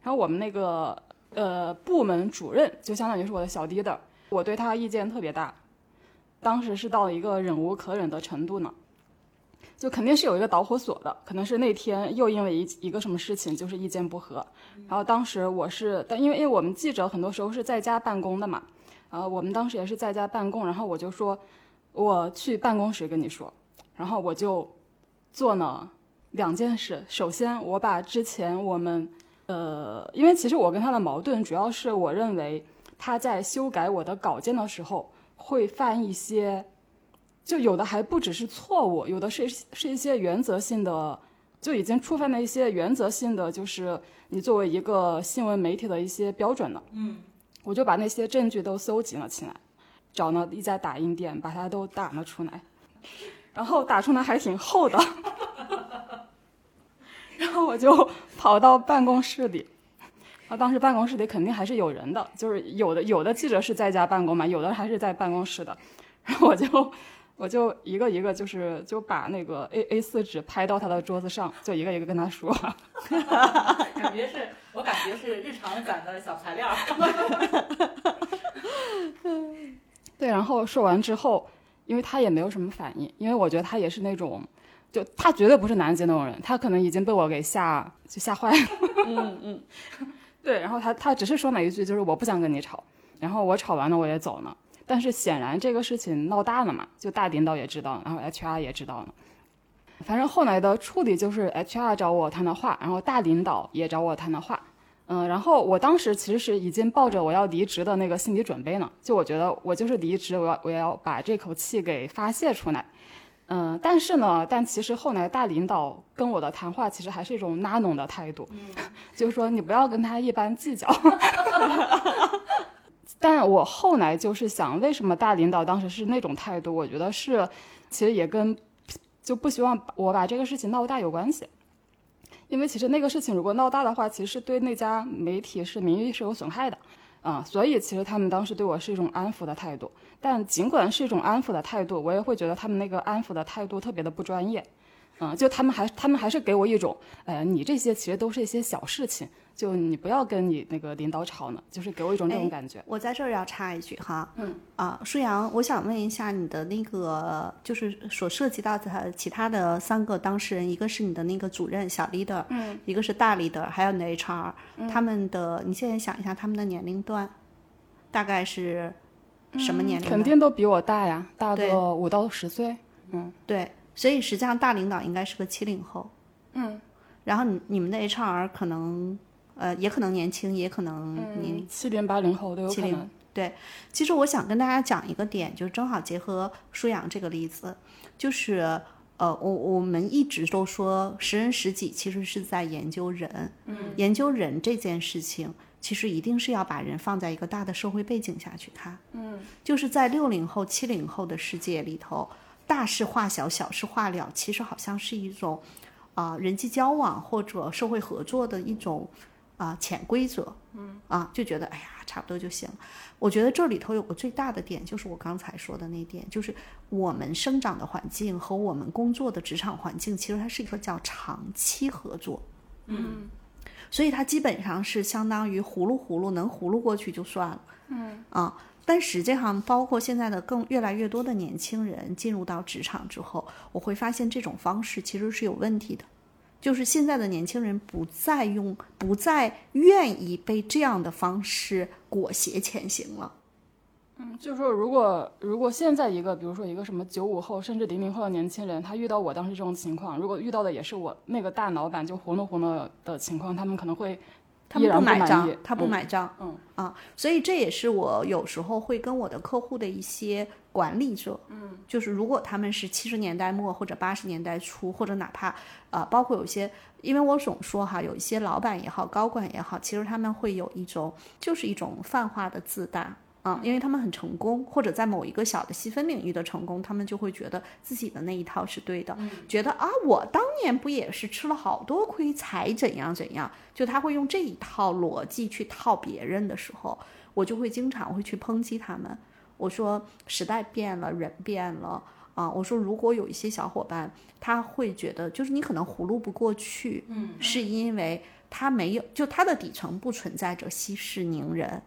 然后我们那个呃部门主任就相当于是我的小 leader，我对他意见特别大，当时是到了一个忍无可忍的程度呢。就肯定是有一个导火索的，可能是那天又因为一一个什么事情就是意见不合，然后当时我是，但因为因为我们记者很多时候是在家办公的嘛，呃，我们当时也是在家办公，然后我就说，我去办公室跟你说，然后我就做呢两件事。首先，我把之前我们，呃，因为其实我跟他的矛盾主要是我认为他在修改我的稿件的时候会犯一些，就有的还不只是错误，有的是是一些原则性的。就已经触犯了一些原则性的，就是你作为一个新闻媒体的一些标准了。嗯，我就把那些证据都搜集了起来，找了一家打印店，把它都打了出来，然后打出来还挺厚的，<laughs> 然后我就跑到办公室里，啊当时办公室里肯定还是有人的，就是有的有的记者是在家办公嘛，有的还是在办公室的，然后我就。我就一个一个就是就把那个 A A 四纸拍到他的桌子上，就一个一个跟他说，<laughs> 感觉是我感觉是日常感的小材料。<laughs> 对，然后说完之后，因为他也没有什么反应，因为我觉得他也是那种，就他绝对不是南极那种人，他可能已经被我给吓就吓坏了。嗯嗯，<laughs> 对，然后他他只是说了一句，就是我不想跟你吵，然后我吵完了我也走了。但是显然这个事情闹大了嘛，就大领导也知道，然后 HR 也知道了。反正后来的处理就是 HR 找我谈的话，然后大领导也找我谈的话。嗯，然后我当时其实是已经抱着我要离职的那个心理准备呢，就我觉得我就是离职，我要我要把这口气给发泄出来。嗯，但是呢，但其实后来大领导跟我的谈话其实还是一种拉拢的态度，<laughs> 就是说你不要跟他一般计较。<laughs> 但我后来就是想，为什么大领导当时是那种态度？我觉得是，其实也跟就不希望我把这个事情闹大有关系。因为其实那个事情如果闹大的话，其实是对那家媒体是名誉是有损害的，啊、所以其实他们当时对我是一种安抚的态度。但尽管是一种安抚的态度，我也会觉得他们那个安抚的态度特别的不专业，嗯、就他们还他们还是给我一种，呃，你这些其实都是一些小事情，就你不要跟你那个领导吵呢，就是给我一种这种哎感觉。我在这儿要插一句哈，嗯啊，舒阳，我想问一下你的那个，就是所涉及到的其他的三个当事人，一个是你的那个主任小 leader，嗯，一个是大 leader，还有你的 HR，、他们的你现在想一下他们的年龄段，大概是什么年龄？嗯肯定都比我大呀，大个五到十岁。嗯对，所以实际上大领导应该是个七零后，嗯，然后你你们的 HR 可能呃也可能年轻，也可能年嗯，七零八零后都有可能。对。其实我想跟大家讲一个点，就是正好结合舒阳这个例子，就是呃，我我们一直都说识人识己，其实是在研究人，嗯，研究人这件事情，其实一定是要把人放在一个大的社会背景下去看，嗯，就是在六零后、七零后的世界里头，大事化小，小事化了，其实好像是一种啊、人际交往或者社会合作的一种啊、潜规则，嗯啊，就觉得哎呀差不多就行了。我觉得这里头有个最大的点，就是我刚才说的那点，就是我们生长的环境和我们工作的职场环境，其实它是一个叫长期合作，嗯，所以它基本上是相当于葫芦葫芦能葫芦过去就算了，嗯啊。但实际上，包括现在的更越来越多的年轻人进入到职场之后，我会发现这种方式其实是有问题的。就是现在的年轻人不再用，不再愿意被这样的方式裹挟前行了。嗯，就是说，如果如果现在一个，比如说一个什么九五后甚至零零后的年轻人，他遇到我当时这种情况，如果遇到的也是我那个大老板就糊弄糊弄的情况，他们可能会他们不买账他不嗯买账，嗯啊，所以这也是我有时候会跟我的客户的一些管理者，嗯，就是如果他们是七十年代末或者八十年代初，或者哪怕呃，包括有些，因为我总说哈，有一些老板也好，高管也好，其实他们会有一种就是一种泛化的自大。啊，因为他们很成功，或者在某一个小的细分领域的成功，他们就会觉得自己的那一套是对的，觉得啊，我当年不也是吃了好多亏才怎样怎样，就他会用这一套逻辑去套别人的时候，我就会经常会去抨击他们。我说时代变了，人变了啊。我说如果有一些小伙伴他会觉得，就是你可能葫芦不过去，嗯，是因为他没有，就他的底层不存在着息事宁人，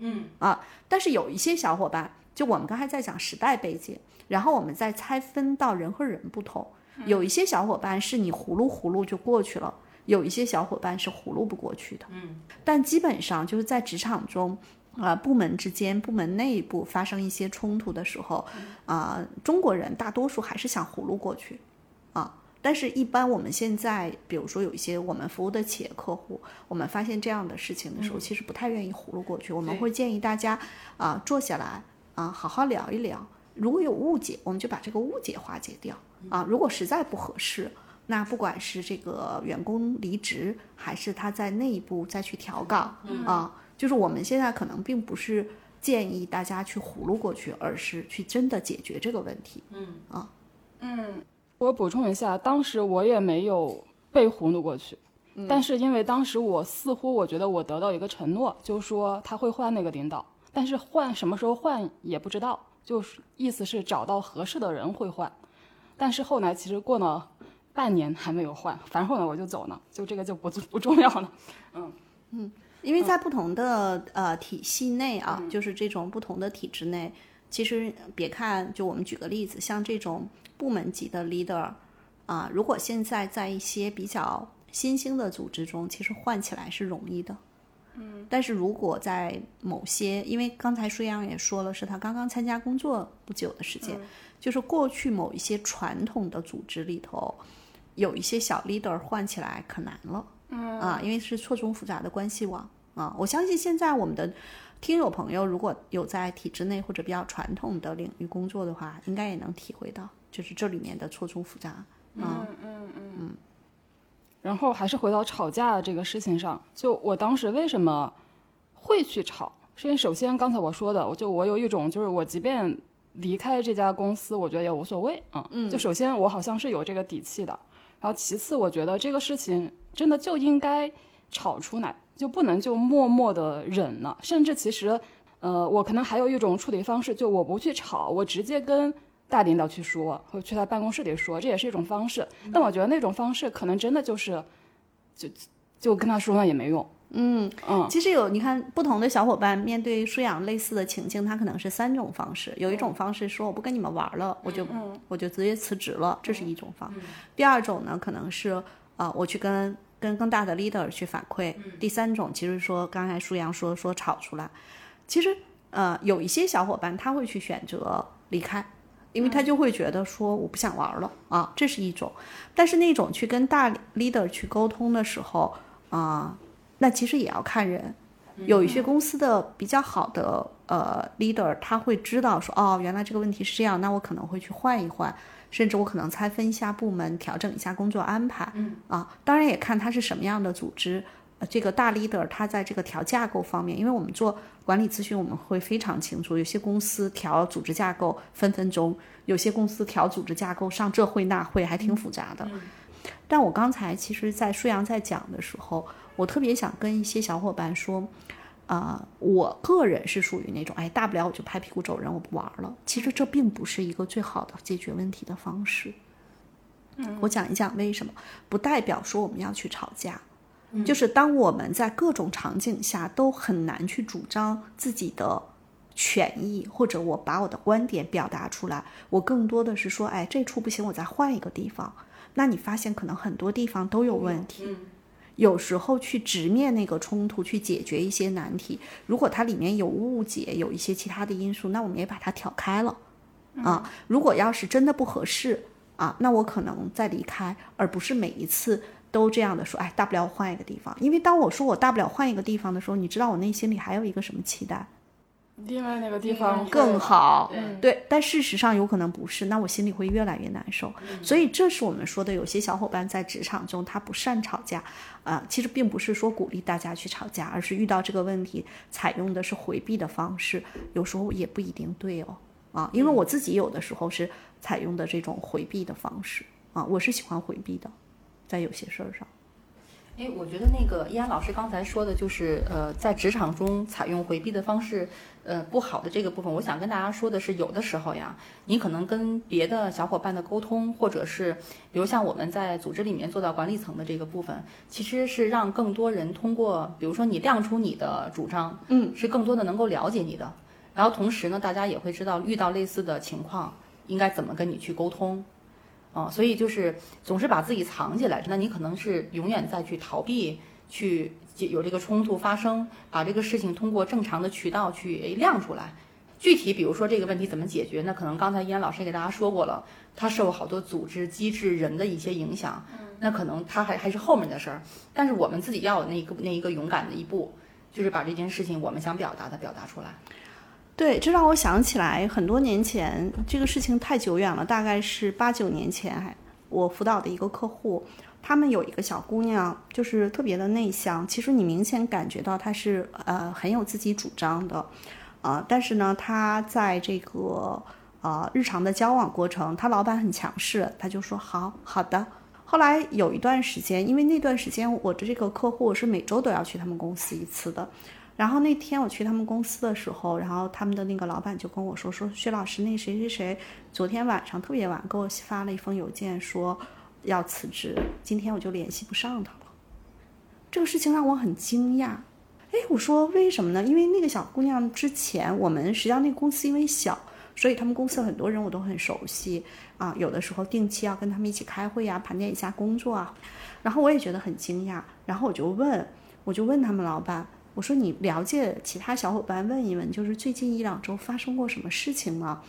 嗯啊。但是有一些小伙伴，就我们刚才在讲时代背景，然后我们再拆分到人和人不同，有一些小伙伴是你葫芦葫芦就过去了。有一些小伙伴是葫芦不过去的，嗯，但基本上就是在职场中，啊、部门之间、部门内部发生一些冲突的时候，啊、中国人大多数还是想葫芦过去，啊，但是，一般我们现在，比如说有一些我们服务的企业客户，我们发现这样的事情的时候，其实不太愿意葫芦过去。我们会建议大家啊、坐下来啊、好好聊一聊。如果有误解，我们就把这个误解化解掉啊。如果实在不合适，那不管是这个员工离职，还是他在内部再去调岗啊，就是我们现在可能并不是建议大家去葫芦过去，而是去真的解决这个问题。我补充一下，当时我也没有被糊弄过去，但是因为当时我似乎我觉得我得到一个承诺，就是说他会换那个领导，但是换什么时候换也不知道，就是意思是找到合适的人会换，但是后来其实过了半年还没有换，反正后来我就走了，就这个就不不重要了。嗯。嗯因为在不同的、呃体系内啊，就是这种不同的体制内，其实别看，就我们举个例子，像这种部门级的 leader 啊，如果现在在一些比较新兴的组织中，其实换起来是容易的。嗯，但是如果在某些，因为刚才舒阳也说了，是他刚刚参加工作不久的时间，就是过去某一些传统的组织里头，有一些小 leader 换起来可难了。嗯啊，因为是错综复杂的关系网啊。我相信现在我们的听友朋友如果有在体制内或者比较传统的领域工作的话，应该也能体会到，就是这里面的错综复杂嗯。然后还是回到吵架这个事情上，就我当时为什么会去吵，是因为首先刚才我说的，我就我有一种就是我即便离开这家公司，我觉得也无所谓啊。嗯，就首先我好像是有这个底气的，然后其次我觉得这个事情真的就应该吵出来，就不能就默默的忍了，甚至其实，呃，我可能还有一种处理方式，就我不去吵，我直接跟。大领导去说，或者去他办公室里说，这也是一种方式。但我觉得那种方式可能真的就是，就就跟他说了也没用。嗯嗯，其实有你看不同的小伙伴面对舒养类似的情境，他可能是三种方式。有一种方式说我不跟你们玩了，我就、我就直接辞职了，这是一种方。第二种呢，可能是啊、我去跟跟更大的 leader 去反馈。第三种其实说刚才舒阳说说吵出来，其实呃有一些小伙伴他会去选择离开。因为他就会觉得说我不想玩了啊，这是一种，但是那种去跟大 leader 去沟通的时候啊、那其实也要看人，有一些公司的比较好的呃 leader，他会知道说哦，原来这个问题是这样，那我可能会去换一换，甚至我可能拆分一下部门，调整一下工作安排，嗯啊，当然也看他是什么样的组织。呃这个大 leader 他在这个调架构方面，因为我们做管理咨询，我们会非常清楚，有些公司调组织架构分分钟，有些公司调组织架构上这会那会还挺复杂的。但我刚才其实，在舒阳在讲的时候，我特别想跟一些小伙伴说，啊、我个人是属于那种，哎，大不了我就拍屁股走人，我不玩了。其实这并不是一个最好的解决问题的方式。嗯我讲一讲为什么，不代表说我们要去吵架。就是当我们在各种场景下都很难去主张自己的权益，或者我把我的观点表达出来，我更多的是说，哎，这处不行，我再换一个地方。那你发现可能很多地方都有问题。有时候去直面那个冲突，去解决一些难题，如果它里面有误解，有一些其他的因素，那我们也把它挑开了。啊，如果要是真的不合适啊，那我可能再离开，而不是每一次都这样的说，哎，大不了换一个地方。因为当我说我大不了换一个地方的时候，你知道我内心里还有一个什么期待？另外那个地方更好，对对，但事实上有可能不是，那我心里会越来越难受。所以这是我们说的，有些小伙伴在职场中他不善吵架，啊、其实并不是说鼓励大家去吵架，而是遇到这个问题采用的是回避的方式，有时候也不一定对哦，啊，因为我自己有的时候是采用的这种回避的方式啊，我是喜欢回避的，在有些事儿上。哎，我觉得那个依安老师刚才说的，就是呃，在职场中采用回避的方式，呃，不好的这个部分，我想跟大家说的是，有的时候呀，你可能跟别的小伙伴的沟通，或者是比如像我们在组织里面做到管理层的这个部分，其实是让更多人通过，比如说你亮出你的主张，嗯，是更多的能够了解你的，然后同时呢，大家也会知道遇到类似的情况应该怎么跟你去沟通。啊、所以就是总是把自己藏起来，那你可能是永远在去逃避，去解有这个冲突发生，把这个事情通过正常的渠道去诶亮出来。具体比如说这个问题怎么解决，那可能刚才依然老师也给大家说过了，它受好多组织机制人的一些影响，那可能它还还是后面的事儿，但是我们自己要有那一个那一个勇敢的一步，就是把这件事情我们想表达的表达出来。对，这让我想起来很多年前，这个事情太久远了，大概是八九年前，还我辅导的一个客户，他们有一个小姑娘，就是特别的内向，其实你明显感觉到她是呃很有自己主张的，呃，但是呢，她在这个呃日常的交往过程，她老板很强势，她就说好好的。后来有一段时间，因为那段时间我的这个客户是每周都要去他们公司一次的，然后那天我去他们公司的时候，然后他们的那个老板就跟我说说薛老师，那谁谁谁昨天晚上特别晚给我发了一封邮件，说要辞职，今天我就联系不上他了。这个事情让我很惊讶。哎，我说为什么呢？因为那个小姑娘之前我们实际上那个公司因为小，所以他们公司很多人我都很熟悉啊，有的时候定期要跟他们一起开会呀、盘点一下工作啊。然后我也觉得很惊讶，然后我就问，我就问他们老板，我说你了解其他小伙伴问一问，就是最近一两周发生过什么事情吗？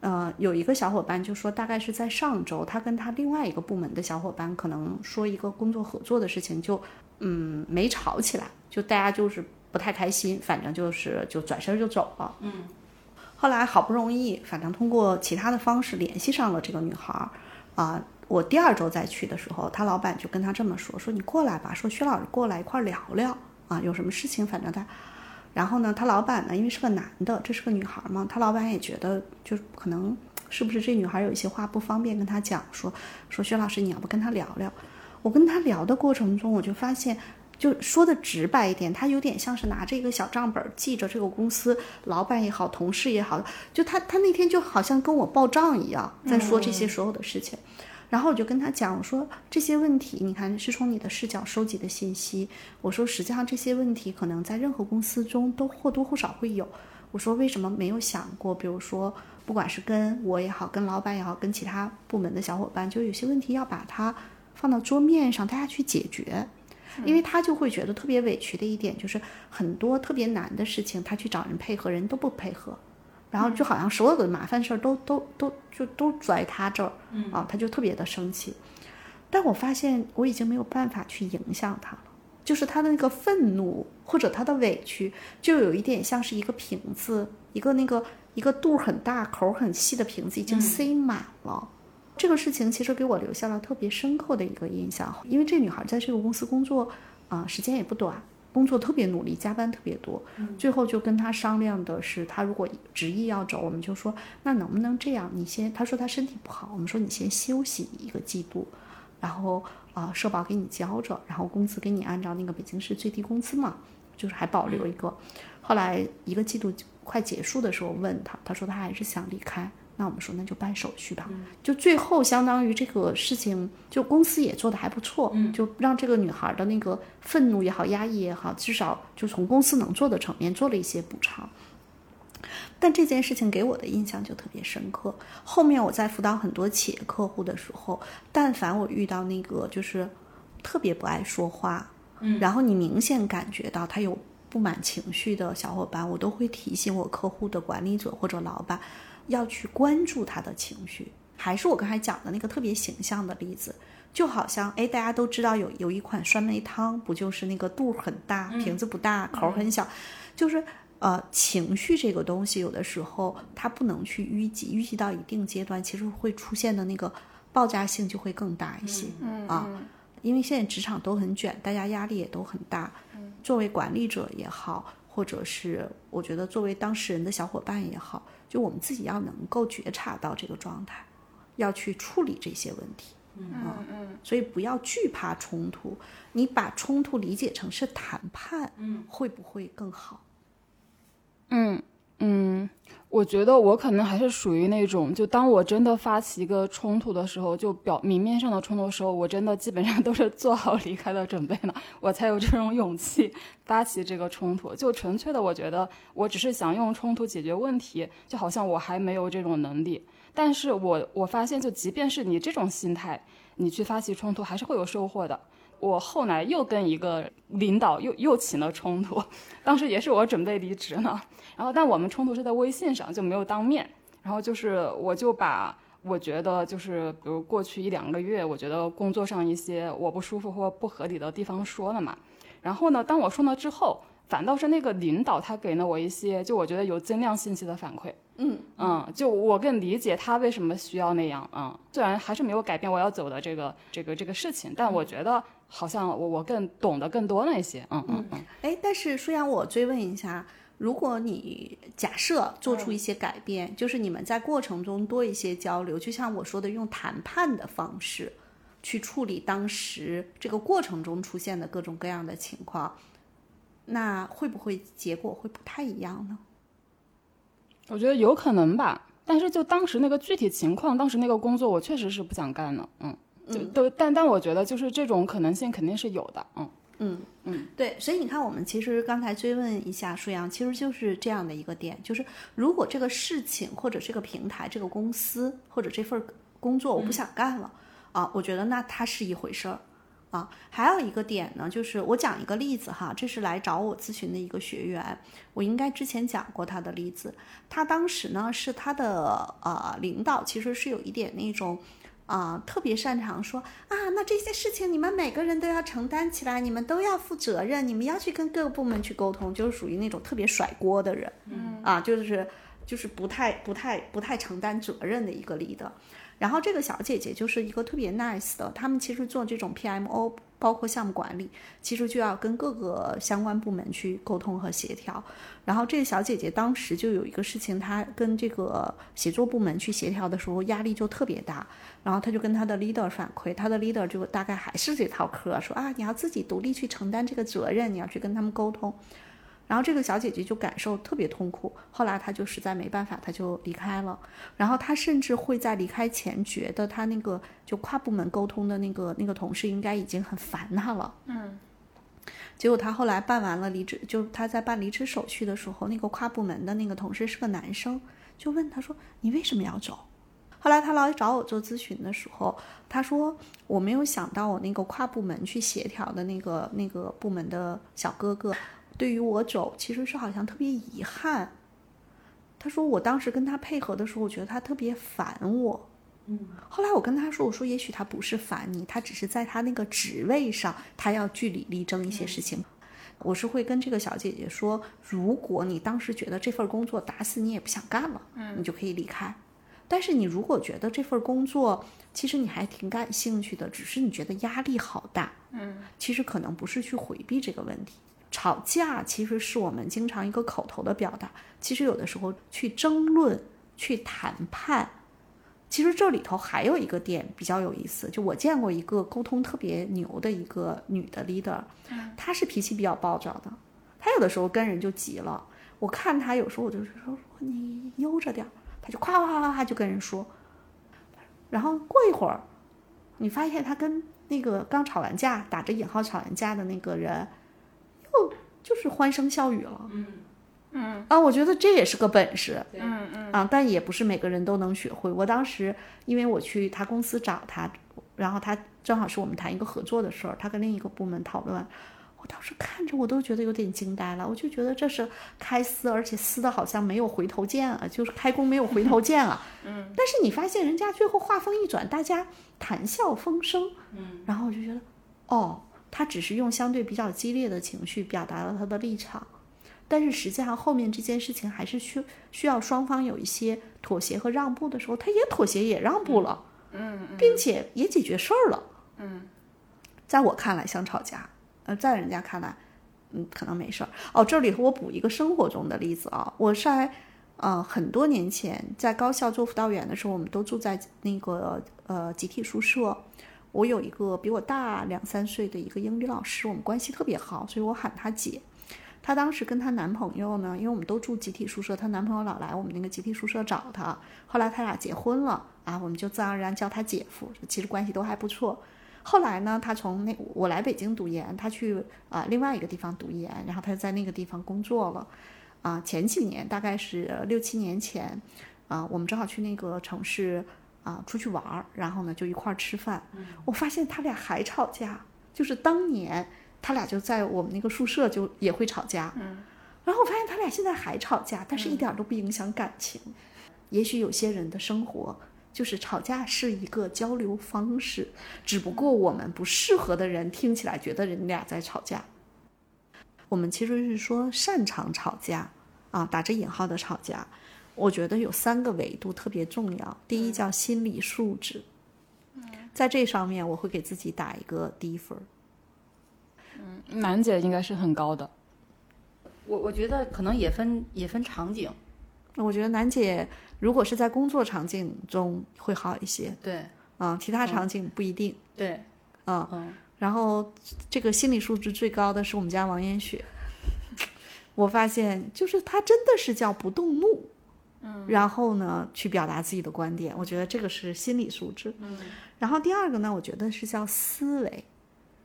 呃，有一个小伙伴就说，大概是在上周，他跟他另外一个部门的小伙伴可能说一个工作合作的事情就，嗯没吵起来，就大家就是不太开心，反正就是就转身就走了。嗯，后来好不容易，反正通过其他的方式联系上了这个女孩儿，啊、我第二周再去的时候，他老板就跟他这么说：“说你过来吧，说薛老师过来一块儿聊聊啊，有什么事情，反正他。”然后呢，他老板呢，因为是个男的，这是个女孩儿嘛，他老板也觉得就是可能是不是这女孩儿有一些话不方便跟他讲，说说薛老师你要不跟他聊聊？我跟他聊的过程中，我就发现。就说的直白一点，他有点像是拿着一个小账本记着这个公司老板也好，同事也好，就他他那天就好像跟我报账一样，在说这些所有的事情。然后我就跟他讲，我说这些问题，你看是从你的视角收集的信息。我说实际上这些问题可能在任何公司中都或多或少会有。我说为什么没有想过，比如说不管是跟我也好，跟老板也好，跟其他部门的小伙伴，就有些问题要把它放到桌面上，大家去解决。因为他就会觉得特别委屈的一点就是很多特别难的事情，他去找人配合，人都不配合，然后就好像所有的麻烦事儿都都都就都拽他这儿，啊，他就特别的生气。但我发现我已经没有办法去影响他了，就是他的那个愤怒或者他的委屈，就有一点像是一个瓶子，一个那个一个肚很大、口儿很细的瓶子已经塞满了。这个事情其实给我留下了特别深刻的一个印象，因为这女孩在这个公司工作啊、时间也不短，工作特别努力，加班特别多。最后就跟他商量的是，他如果执意要走，我们就说那能不能这样？你先，他说他身体不好，我们说你先休息一个季度，然后啊、社保给你交着，然后工资给你按照那个北京市最低工资嘛，就是还保留一个。后来一个季度快结束的时候问他，他说他还是想离开。那我们说那就办手续吧。就最后相当于这个事情，就公司也做的还不错，就让这个女孩的那个愤怒也好、压抑也好，至少就从公司能做的层面做了一些补偿。但这件事情给我的印象就特别深刻。后面我在辅导很多企业客户的时候，但凡我遇到那个就是特别不爱说话，嗯，然后你明显感觉到他有不满情绪的小伙伴，我都会提醒我客户的管理者或者老板要去关注他的情绪。还是我刚才讲的那个特别形象的例子，就好像哎，大家都知道有有一款酸梅汤，不就是那个肚很大，瓶子不大，口很小，就是呃情绪这个东西，有的时候它不能去淤积，淤积到一定阶段，其实会出现的那个爆炸性就会更大一些、啊。因为现在职场都很卷，大家压力也都很大。作为管理者也好，或者是我觉得作为当事人的小伙伴也好，就我们自己要能够觉察到这个状态，要去处理这些问题。嗯嗯所以不要惧怕冲突，你把冲突理解成是谈判，嗯，会不会更好？嗯嗯，我觉得我可能还是属于那种，就当我真的发起一个冲突的时候，就表明面上的冲突的时候，我真的基本上都是做好离开的准备呢，我才有这种勇气发起这个冲突。就纯粹的，我觉得我只是想用冲突解决问题，就好像我还没有这种能力。但是我我发现，就即便是你这种心态，你去发起冲突，还是会有收获的。我后来又跟一个领导又又起了冲突，当时也是我准备离职呢，然后但我们冲突是在微信上，就没有当面。然后就是我就把我觉得就是比如过去一两个月，我觉得工作上一些我不舒服或不合理的地方说了嘛。然后呢，当我说了之后，反倒是那个领导他给了我一些就我觉得有增量信息的反馈。嗯嗯，就我更理解他为什么需要那样嗯，虽然还是没有改变我要走的这个这个这个事情，但我觉得好像我我更懂得更多了一些。嗯嗯嗯。哎，但是舒阳，我追问一下，如果你假设做出一些改变，就是你们在过程中多一些交流，就像我说的，用谈判的方式去处理当时这个过程中出现的各种各样的情况，那会不会结果会不太一样呢？我觉得有可能吧，但是就当时那个具体情况，当时那个工作我确实是不想干了，嗯，就都但但我觉得就是这种可能性肯定是有的，嗯嗯嗯，对，所以你看，我们其实刚才追问一下舒阳，其实就是这样的一个点，就是如果这个事情或者这个平台、这个公司或者这份工作我不想干了、啊，我觉得那它是一回事儿啊。还有一个点呢，就是我讲一个例子哈，这是来找我咨询的一个学员，我应该之前讲过他的例子，他当时呢是他的呃领导其实是有一点那种。啊、特别擅长说啊，那这些事情你们每个人都要承担起来，你们都要负责任，你们要去跟各个部门去沟通，就是属于那种特别甩锅的人，嗯啊，就是就是不太不太不太承担责任的一个 leader。然后这个小姐姐就是一个特别 nice 的，他们其实做这种 PMO，包括项目管理，其实就要跟各个相关部门去沟通和协调。然后这个小姐姐当时就有一个事情，她跟这个协作部门去协调的时候，压力就特别大。然后她就跟她的 leader 反馈，她的 leader 就大概还是这套嗑，说啊，你要自己独立去承担这个责任，你要去跟他们沟通。然后这个小姐姐就感受特别痛苦，后来她就实在没办法，她就离开了。然后她甚至会在离开前觉得她那个就跨部门沟通的那个那个同事应该已经很烦她了。嗯。结果她后来办完了离职，就她在办离职手续的时候，那个跨部门的那个同事是个男生，就问她说：“你为什么要走？”后来他来找我做咨询的时候，他说我没有想到我那个跨部门去协调的那个那个部门的小哥哥，对于我走其实是好像特别遗憾。他说我当时跟他配合的时候，我觉得他特别烦我。嗯，后来我跟他说，我说也许他不是烦你，他只是在他那个职位上，他要据理力争一些事情。我是会跟这个小姐姐说，如果你当时觉得这份工作打死你也不想干了，嗯，你就可以离开。但是你如果觉得这份工作其实你还挺感兴趣的，只是你觉得压力好大，嗯，其实可能不是去回避这个问题。吵架其实是我们经常一个口头的表达，其实有的时候去争论、去谈判，其实这里头还有一个点比较有意思，就我见过一个沟通特别牛的一个女的 leader，她是脾气比较暴躁的，她有的时候跟人就急了，我看她有时候我就说你悠着点儿。他就夸夸夸夸夸就跟人说，然后过一会儿，你发现她跟那个刚吵完架打着引号吵完架的那个人，又就是欢声笑语了。嗯嗯啊，我觉得这也是个本事。嗯嗯啊，但也不是每个人都能学会。我当时因为我去他公司找他，然后他正好是我们谈一个合作的事儿，他跟另一个部门讨论，我当时看着我都觉得有点惊呆了，我就觉得这是开撕，而且撕的好像没有回头箭啊，就是开弓没有回头箭啊。<laughs> 嗯。但是你发现人家最后话锋一转，大家谈笑风生。嗯。然后我就觉得，哦，他只是用相对比较激烈的情绪表达了他的立场。但是实际上，后面这件事情还是需需要双方有一些妥协和让步的时候，他也妥协也让步了，嗯，并且也解决事儿了，嗯，在我看来像吵架，呃，在人家看来，嗯，可能没事儿。哦，这里头我补一个生活中的例子啊，我在呃很多年前在高校做辅导员的时候，我们都住在那个呃集体宿舍，我有一个比我大两三岁的一个英语老师，我们关系特别好，所以我喊她姐。她当时跟她男朋友呢，因为我们都住集体宿舍，她男朋友老来我们那个集体宿舍找她。后来他俩结婚了啊，我们就自然而然叫他姐夫，其实关系都还不错。后来呢，他从那我来北京读研，他去啊另外一个地方读研，然后他就在那个地方工作了。啊，前几年大概是六七年前，啊，我们正好去那个城市啊出去玩儿，然后呢就一块儿吃饭。我发现他俩还吵架，就是当年。他俩就在我们那个宿舍就也会吵架，嗯，然后我发现他俩现在还吵架，但是一点都不影响感情。也许有些人的生活就是吵架是一个交流方式，只不过我们不适合的人听起来觉得人俩在吵架。我们其实是说擅长吵架啊，打着引号的吵架。我觉得有三个维度特别重要，第一叫心理素质，在这上面我会给自己打一个低分。嗯，楠姐应该是很高的。我我觉得可能也分也分场景。我觉得楠姐如果是在工作场景中会好一些，对，嗯，其他场景不一定，对，嗯嗯。然后这个心理素质最高的是我们家王艳雪，<laughs> 我发现就是她真的是叫不动怒，嗯，然后呢去表达自己的观点，我觉得这个是心理素质。嗯，然后第二个呢，我觉得是叫思维。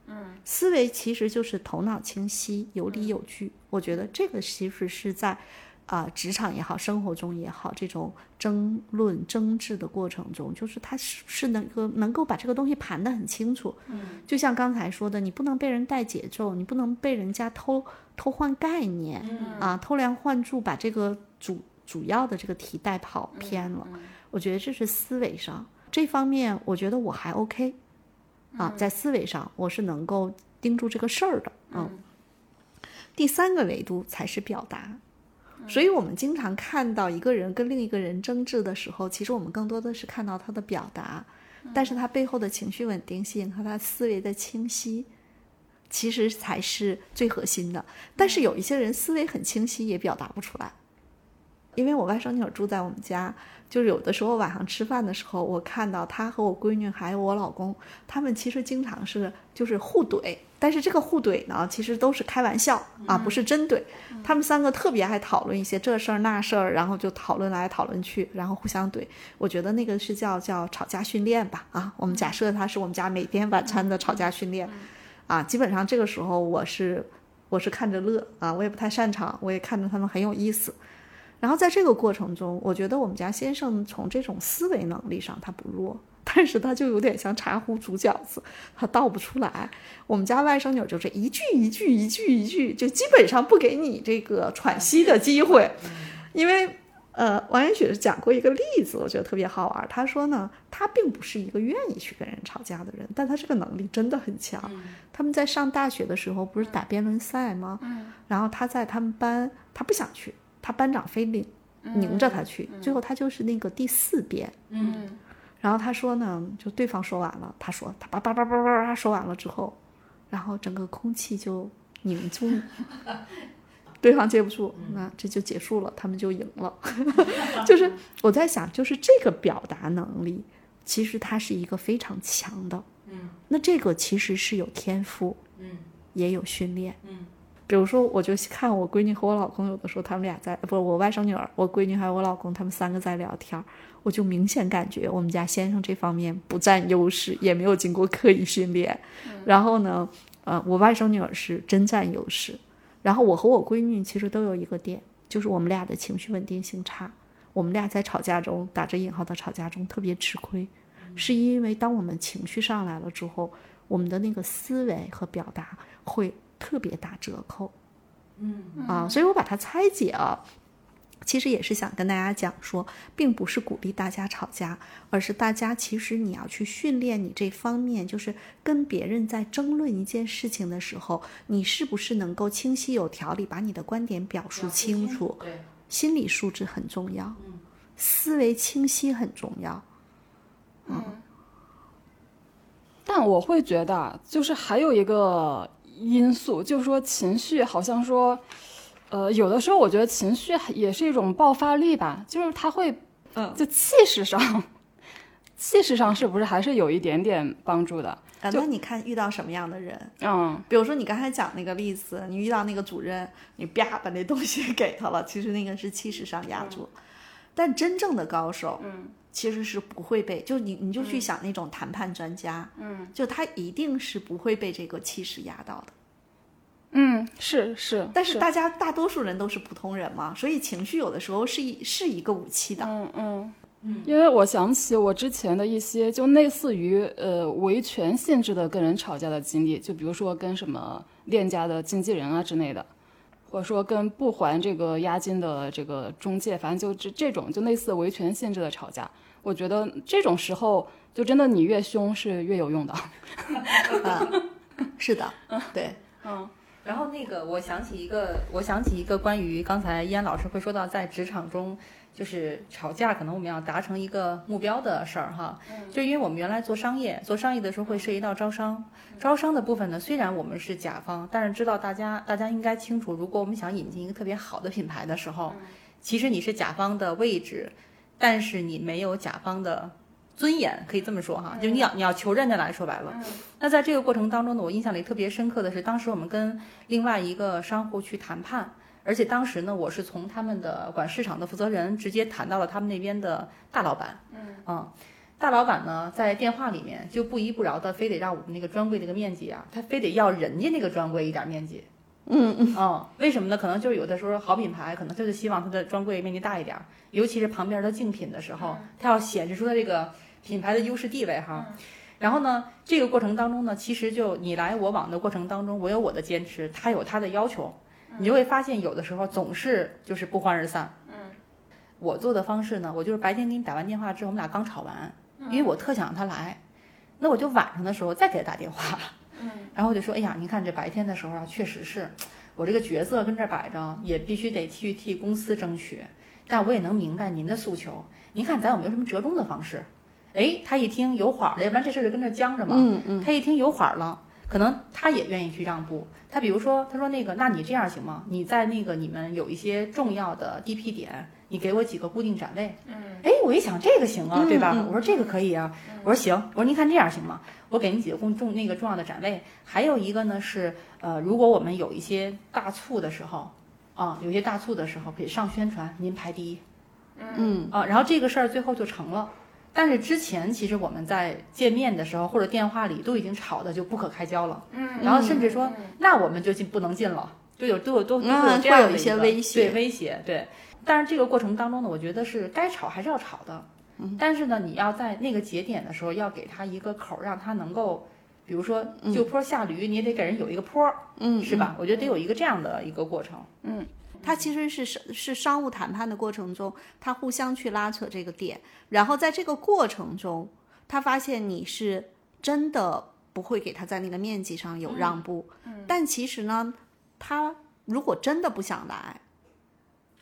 嗯，思维其实就是头脑清晰、有理有据。我觉得这个其实是在啊职场也好、生活中也好，这种争论、争执的过程中，就是他是是能够能够把这个东西盘得很清楚。嗯，就像刚才说的，你不能被人带节奏，你不能被人家偷偷换概念，啊，偷梁换柱，把这个主主要的这个题带跑偏了。我觉得这是思维上这方面，我觉得我还 OK。啊，在思维上我是能够盯住这个事儿的，嗯。第三个维度才是表达，所以我们经常看到一个人跟另一个人争执的时候，其实我们更多的是看到他的表达，但是他背后的情绪稳定性和他思维的清晰，其实才是最核心的。但是有一些人思维很清晰，也表达不出来，因为我外甥女住在我们家。就是有的时候晚上吃饭的时候，我看到她和我闺女还有我老公，他们其实经常是就是互怼，但是这个互怼呢，其实都是开玩笑啊，不是真怼。他们三个特别爱讨论一些这事儿那事儿，然后就讨论来讨论去，然后互相怼。我觉得那个是叫叫吵架训练吧啊，我们假设他是我们家每天晚餐的吵架训练啊，基本上这个时候我是我是看着乐啊，我也不太擅长，我也看着他们很有意思。然后在这个过程中，我觉得我们家先生从这种思维能力上他不弱，但是他就有点像茶壶煮饺子，他倒不出来。我们家外甥女就是一句一句一句一句，就基本上不给你这个喘息的机会。因为呃，王艳雪讲过一个例子，我觉得特别好玩。她说呢，她并不是一个愿意去跟人吵架的人，但她这个能力真的很强。他们在上大学的时候不是打辩论赛吗？然后她在他们班，她不想去。他班长非领拧着他去，最后他就是那个第四遍。嗯，然后他说呢，就对方说完了，他说他叭叭叭叭叭叭说完了之后，然后整个空气就凝 <laughs> 住，对方接不住，那这就结束了，他们就赢了。<laughs> 就是我在想，就是这个表达能力，其实他是一个非常强的。嗯，那这个其实是有天赋，嗯，也有训练，嗯。比如说，我就看我闺女和我老公，有的时候他们俩在，不是，我外甥女儿、我闺女还有我老公，他们三个在聊天，我就明显感觉我们家先生这方面不占优势，也没有经过刻意训练。<laughs> 然后呢，呃，我外甥女儿是真占优势。然后我和我闺女其实都有一个点，就是我们俩的情绪稳定性差，我们俩在吵架中打着引号的吵架中特别吃亏，是因为当我们情绪上来了之后，我们的那个思维和表达会。特别打折扣。嗯啊，所以我把它拆解啊，其实也是想跟大家讲说，并不是鼓励大家吵架，而是大家其实你要去训练你这方面，就是跟别人在争论一件事情的时候，你是不是能够清晰有条理把你的观点表述清楚？对，心理素质很重要，思维清晰很重要。嗯但我会觉得啊，就是还有一个因素，就是说情绪好像说，呃，有的时候我觉得情绪也是一种爆发力吧，就是它会，嗯就气势上，气势上是不是还是有一点点帮助的？啊，那你看遇到什么样的人？嗯比如说你刚才讲那个例子，你遇到那个主任，你啪把那东西给他了，其实那个是气势上压住，但真正的高手，嗯，其实是不会被，就你你就去想那种谈判专家，嗯，就他一定是不会被这个气势压到的。嗯，是是，但是大家大多数人都是普通人嘛，所以情绪有的时候是一是一个武器的。嗯嗯。因为我想起我之前的一些就类似于呃维权性质的跟人吵架的经历，就比如说跟什么链家的经纪人啊之类的，或者说跟不还这个押金的这个中介，反正就这这种就类似维权性质的吵架，我觉得这种时候就真的你越凶是越有用的。<laughs> 是的，对，嗯。然后那个，我想起一个，我想起一个关于刚才依安老师会说到，在职场中就是吵架，可能我们要达成一个目标的事儿哈。就因为我们原来做商业，做商业的时候会涉及到招商，招商的部分呢，虽然我们是甲方，但是知道大家大家应该清楚，如果我们想引进一个特别好的品牌的时候，其实你是甲方的位置，但是你没有甲方的。尊严可以这么说哈，就你要你要求认下来说白了。那在这个过程当中呢，我印象里特别深刻的是，当时我们跟另外一个商户去谈判，而且当时呢，我是从他们的管市场的负责人直接谈到了他们那边的大老板。嗯大老板呢在电话里面就不依不饶的，非得让我们那个专柜那个面积啊，他非得要人家那个专柜一点面积。嗯嗯嗯，为什么呢？可能就是有的时候好品牌，可能就是希望它的专柜面积大一点儿，尤其是旁边的竞品的时候，它要显示出它这个品牌的优势地位哈。然后呢，这个过程当中呢，其实就你来我往的过程当中，我有我的坚持，他有他的要求，你就会发现有的时候总是就是不欢而散。嗯，我做的方式呢，我就是白天给你打完电话之后，我们俩刚吵完，因为我特想让他来，那我就晚上的时候再给他打电话。嗯，然后我就说，哎呀，您看这白天的时候啊，确实是我这个角色跟这儿摆着，也必须得去替公司争取，但我也能明白您的诉求。您看咱有没有什么折中的方式？哎，他一听有缓了，要不然这事儿就跟这僵着嘛。嗯嗯，他一听有缓了，可能他也愿意去让步。他比如说，他说那个，那你这样行吗？你在那个你们有一些重要的 DP 点，你给我几个固定展位。嗯，哎，我一想这个行啊，对吧？嗯嗯我说这个可以啊。我说行，我说您看这样行吗？我给您几个重重那个重要的展位。还有一个呢是，呃，如果我们有一些大促的时候，啊，有些大促的时候可以上宣传，您排第一。嗯啊，然后这个事儿最后就成了。但是之前其实我们在见面的时候或者电话里都已经吵得就不可开交了，嗯，然后甚至说、那我们就进不能进了，就有都有都都嗯会有这样的会有一些威胁对威胁对。但是这个过程当中呢，我觉得是该吵还是要吵的，嗯，但是呢，你要在那个节点的时候要给他一个口儿，让他能够，比如说就坡下驴，你也得给人有一个坡儿，嗯，是吧？我觉得得有一个这样的一个过程，它其实是是是商务谈判的过程中，他互相去拉扯这个点，然后在这个过程中，他发现你是真的不会给他在那个面积上有让步，但其实呢，他如果真的不想来，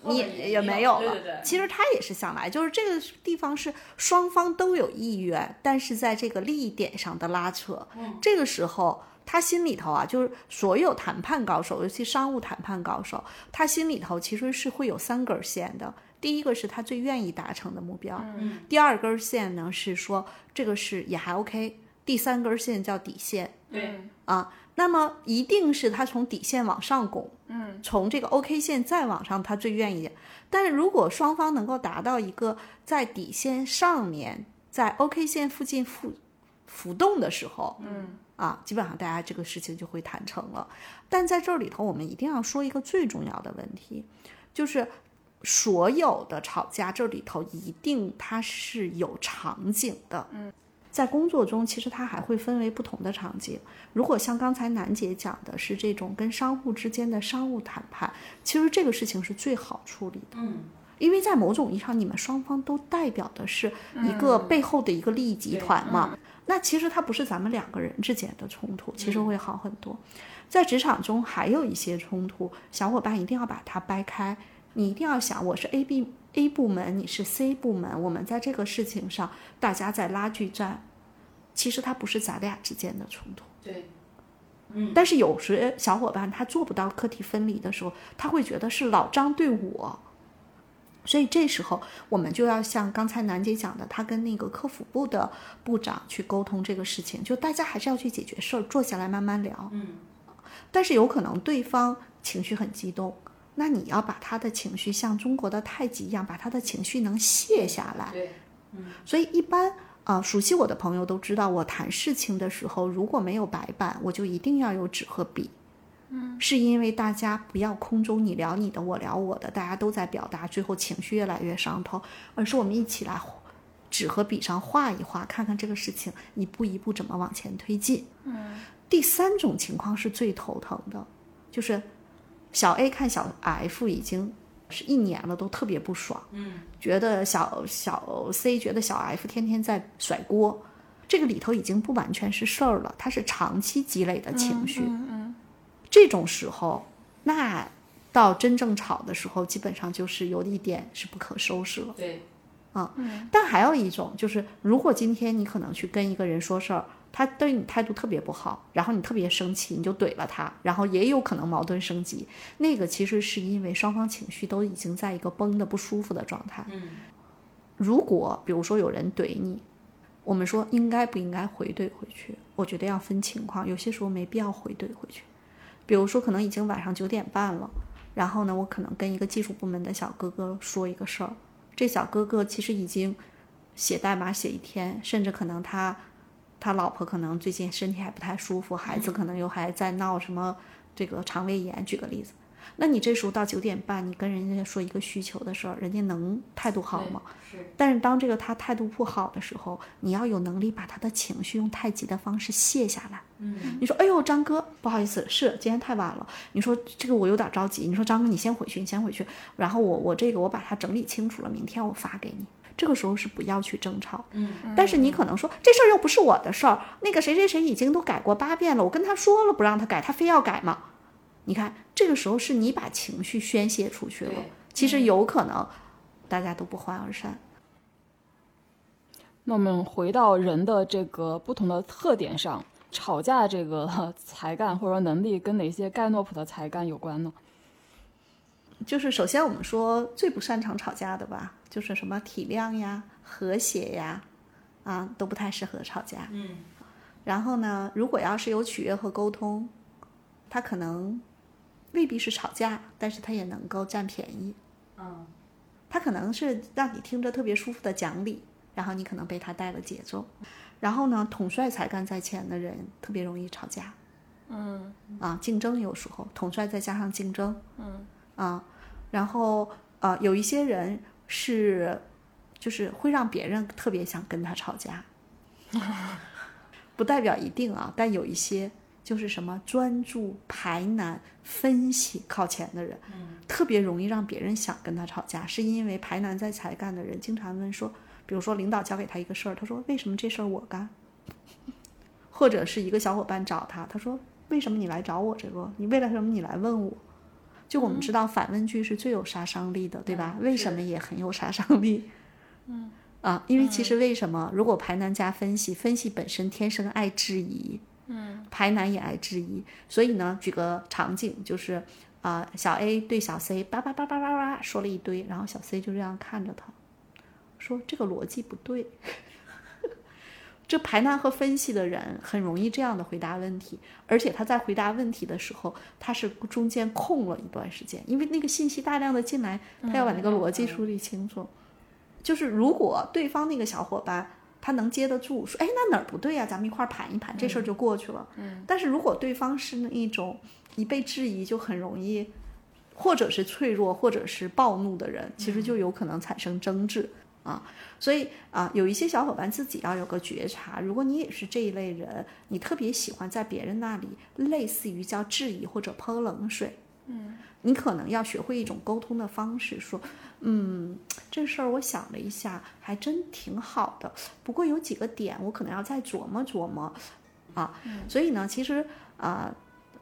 你也也没有了。对对对其实他也是想来，就是这个地方是双方都有意愿，但是在这个利益点上的拉扯，这个时候。他心里头啊，就是所有谈判高手，尤其商务谈判高手，他心里头其实是会有三根线的。第一个是他最愿意达成的目标，嗯第二根线呢是说这个是也还 OK，第三根线叫底线对，啊。那么一定是他从底线往上拱，嗯，从这个 OK 线再往上，他最愿意。但是如果双方能够达到一个在底线上面，在 OK 线附近浮浮动的时候，嗯。啊，基本上大家这个事情就会谈成了。但在这里头，我们一定要说一个最重要的问题，就是所有的吵架这里头一定它是有场景的。嗯，在工作中，其实它还会分为不同的场景。如果像刚才楠姐讲的是这种跟商户之间的商务谈判，其实这个事情是最好处理的。嗯，因为在某种意义上，你们双方都代表的是一个背后的一个利益集团嘛。那其实它不是咱们两个人之间的冲突，其实会好很多。在职场中还有一些冲突，小伙伴一定要把它掰开。你一定要想，我是 A B A 部门，你是 C 部门，我们在这个事情上大家在拉锯战。其实它不是咱俩之间的冲突。对，但是有时小伙伴他做不到课题分离的时候，他会觉得是老张对我。所以这时候我们就要像刚才楠姐讲的，她跟那个客服部的部长去沟通这个事情，就大家还是要去解决事儿，坐下来慢慢聊。嗯，但是有可能对方情绪很激动，那你要把他的情绪像中国的太极一样，把他的情绪能卸下来。对，嗯所以一般啊、熟悉我的朋友都知道，我谈事情的时候如果没有白板，我就一定要有纸和笔。嗯，是因为大家不要空中你聊你的，我聊我的，大家都在表达，最后情绪越来越上头，而是我们一起来纸和笔上画一画，看看这个事情一步一步怎么往前推进。嗯，第三种情况是最头疼的，就是小 A 看小 F 已经是一年了，都特别不爽。嗯，觉得小小 C 觉得小 F 天天在甩锅，这个里头已经不完全是事儿了，它是长期积累的情绪。嗯这种时候，那到真正吵的时候，基本上就是有一点是不可收拾了。对，但还有一种就是，如果今天你可能去跟一个人说事儿，他对你态度特别不好，然后你特别生气，你就怼了他，然后也有可能矛盾升级。那个其实是因为双方情绪都已经在一个崩的不舒服的状态。嗯，如果比如说有人怼你，我们说应该不应该回怼回去？我觉得要分情况，有些时候没必要回怼回去。比如说，可能已经晚上九点半了，然后呢，我可能跟一个技术部门的小哥哥说一个事儿，这小哥哥其实已经写代码写一天，甚至可能他他老婆可能最近身体还不太舒服，孩子可能又还在闹什么这个肠胃炎，举个例子。那你这时候到九点半，你跟人家说一个需求的时候，人家能态度好吗？是，但是当这个他态度不好的时候，你要有能力把他的情绪用太极的方式卸下来。嗯，你说，哎呦，张哥，不好意思，是今天太晚了。你说这个我有点着急。你说张哥，你先回去，你先回去。然后我我这个我把它整理清楚了，明天我发给你。这个时候是不要去争吵。嗯，但是你可能说这事儿又不是我的事儿，那个谁谁谁已经都改过八遍了，我跟他说了不让他改，他非要改嘛。你看，这个时候是你把情绪宣泄出去了，其实有可能大家都不欢而散。那我们回到人的这个不同的特点上，吵架这个 <laughs> 才干或者说能力跟哪些盖诺普的才干有关呢？就是首先我们说最不擅长吵架的吧，就是什么体谅呀、和谐呀，啊都不太适合吵架。嗯，然后呢，如果要是有取悦和沟通，他可能未必是吵架，但是他也能够占便宜。嗯，他可能是让你听着特别舒服的讲理，然后你可能被他带了节奏。然后呢，统帅才干在前的人特别容易吵架。嗯啊，竞争有时候统帅再加上竞争，嗯啊，然后呃，有一些人是就是会让别人特别想跟他吵架，<laughs> 不代表一定啊，但有一些就是什么专注、排难、分析靠前的人，特别容易让别人想跟他吵架，是因为排难在才干的人经常问说，比如说领导交给他一个事儿，他说为什么这事儿我干？<laughs> 或者是一个小伙伴找他，他说为什么你来找我这个？你为了什么你来问我？就我们知道反问句是最有杀伤力的，对吧？为什么也很有杀伤力？嗯啊，因为其实为什么？如果排难加分析，分析本身天生爱质疑，嗯，排难也爱质疑，所以呢，举个场景就是啊、小 A 对小 C 叭叭叭叭叭叭说了一堆，然后小 C 就这样看着他，说这个逻辑不对。<laughs> 这排难和分析的人很容易这样的回答问题，而且他在回答问题的时候，他是中间空了一段时间，因为那个信息大量的进来，他要把那个逻辑梳理清楚。就是如果对方那个小伙伴他能接得住，说哎那哪儿不对呀、咱们一块儿盘一盘，这事儿就过去了。嗯。但是如果对方是那一种一被质疑就很容易，或者是脆弱，或者是暴怒的人，其实就有可能产生争执。啊。所以啊，有一些小伙伴自己要有个觉察，如果你也是这一类人，你特别喜欢在别人那里类似于叫质疑或者泼冷水，嗯，你可能要学会一种沟通的方式，说，嗯，这事儿我想了一下，还真挺好的，不过有几个点我可能要再琢磨琢磨，啊，所以呢，其实啊。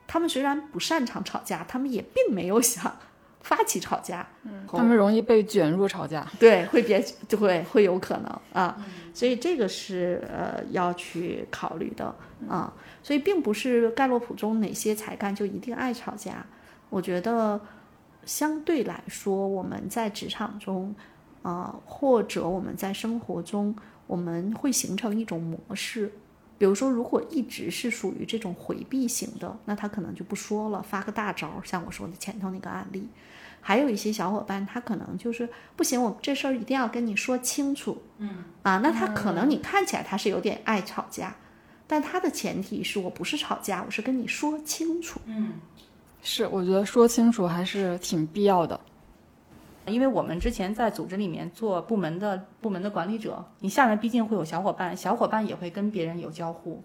他们虽然不擅长吵架，他们也并没有想 <laughs> 发起吵架。嗯，他们容易被卷入吵架，对，会别就会会有可能啊。所以这个是呃要去考虑的啊。所以并不是盖洛普中哪些才干就一定爱吵架。我觉得相对来说，我们在职场中啊，或者我们在生活中，我们会形成一种模式。比如说，如果一直是属于这种回避型的，那他可能就不说了，发个大招，像我说的前头那个案例。还有一些小伙伴，他可能就是不行，我这事儿一定要跟你说清楚。嗯啊，那他可能你看起来他是有点爱吵架，但他的前提是我不是吵架，我是跟你说清楚。嗯，是，我觉得说清楚还是挺必要的。因为我们之前在组织里面做部门的部门的管理者，你下面毕竟会有小伙伴，小伙伴也会跟别人有交互，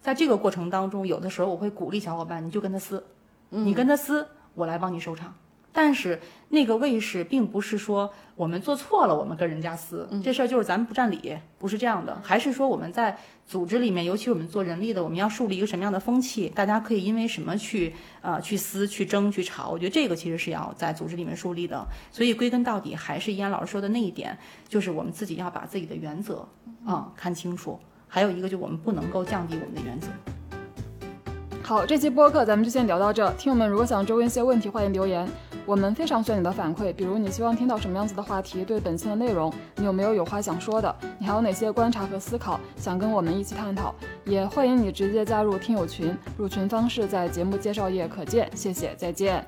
在这个过程当中，有的时候我会鼓励小伙伴，你就跟他撕，你跟他撕，我来帮你收场。但是那个卫士并不是说我们做错了，我们跟人家撕，这事儿就是咱们不占理，不是这样的。还是说我们在组织里面，尤其我们做人力的，我们要树立一个什么样的风气？大家可以因为什么去呃去撕、去争、去吵？我觉得这个其实是要在组织里面树立的。所以归根到底，还是易安老师说的那一点，就是我们自己要把自己的原则啊看清楚。还有一个，就我们不能够降低我们的原则。好，这期播客咱们就先聊到这。听友们如果想追问一些问题，欢迎留言。我们非常需要你的反馈，比如你希望听到什么样子的话题，对本期的内容，你有没有有话想说的？你还有哪些观察和思考想跟我们一起探讨？也欢迎你直接加入听友群，入群方式在节目介绍页可见。谢谢，再见。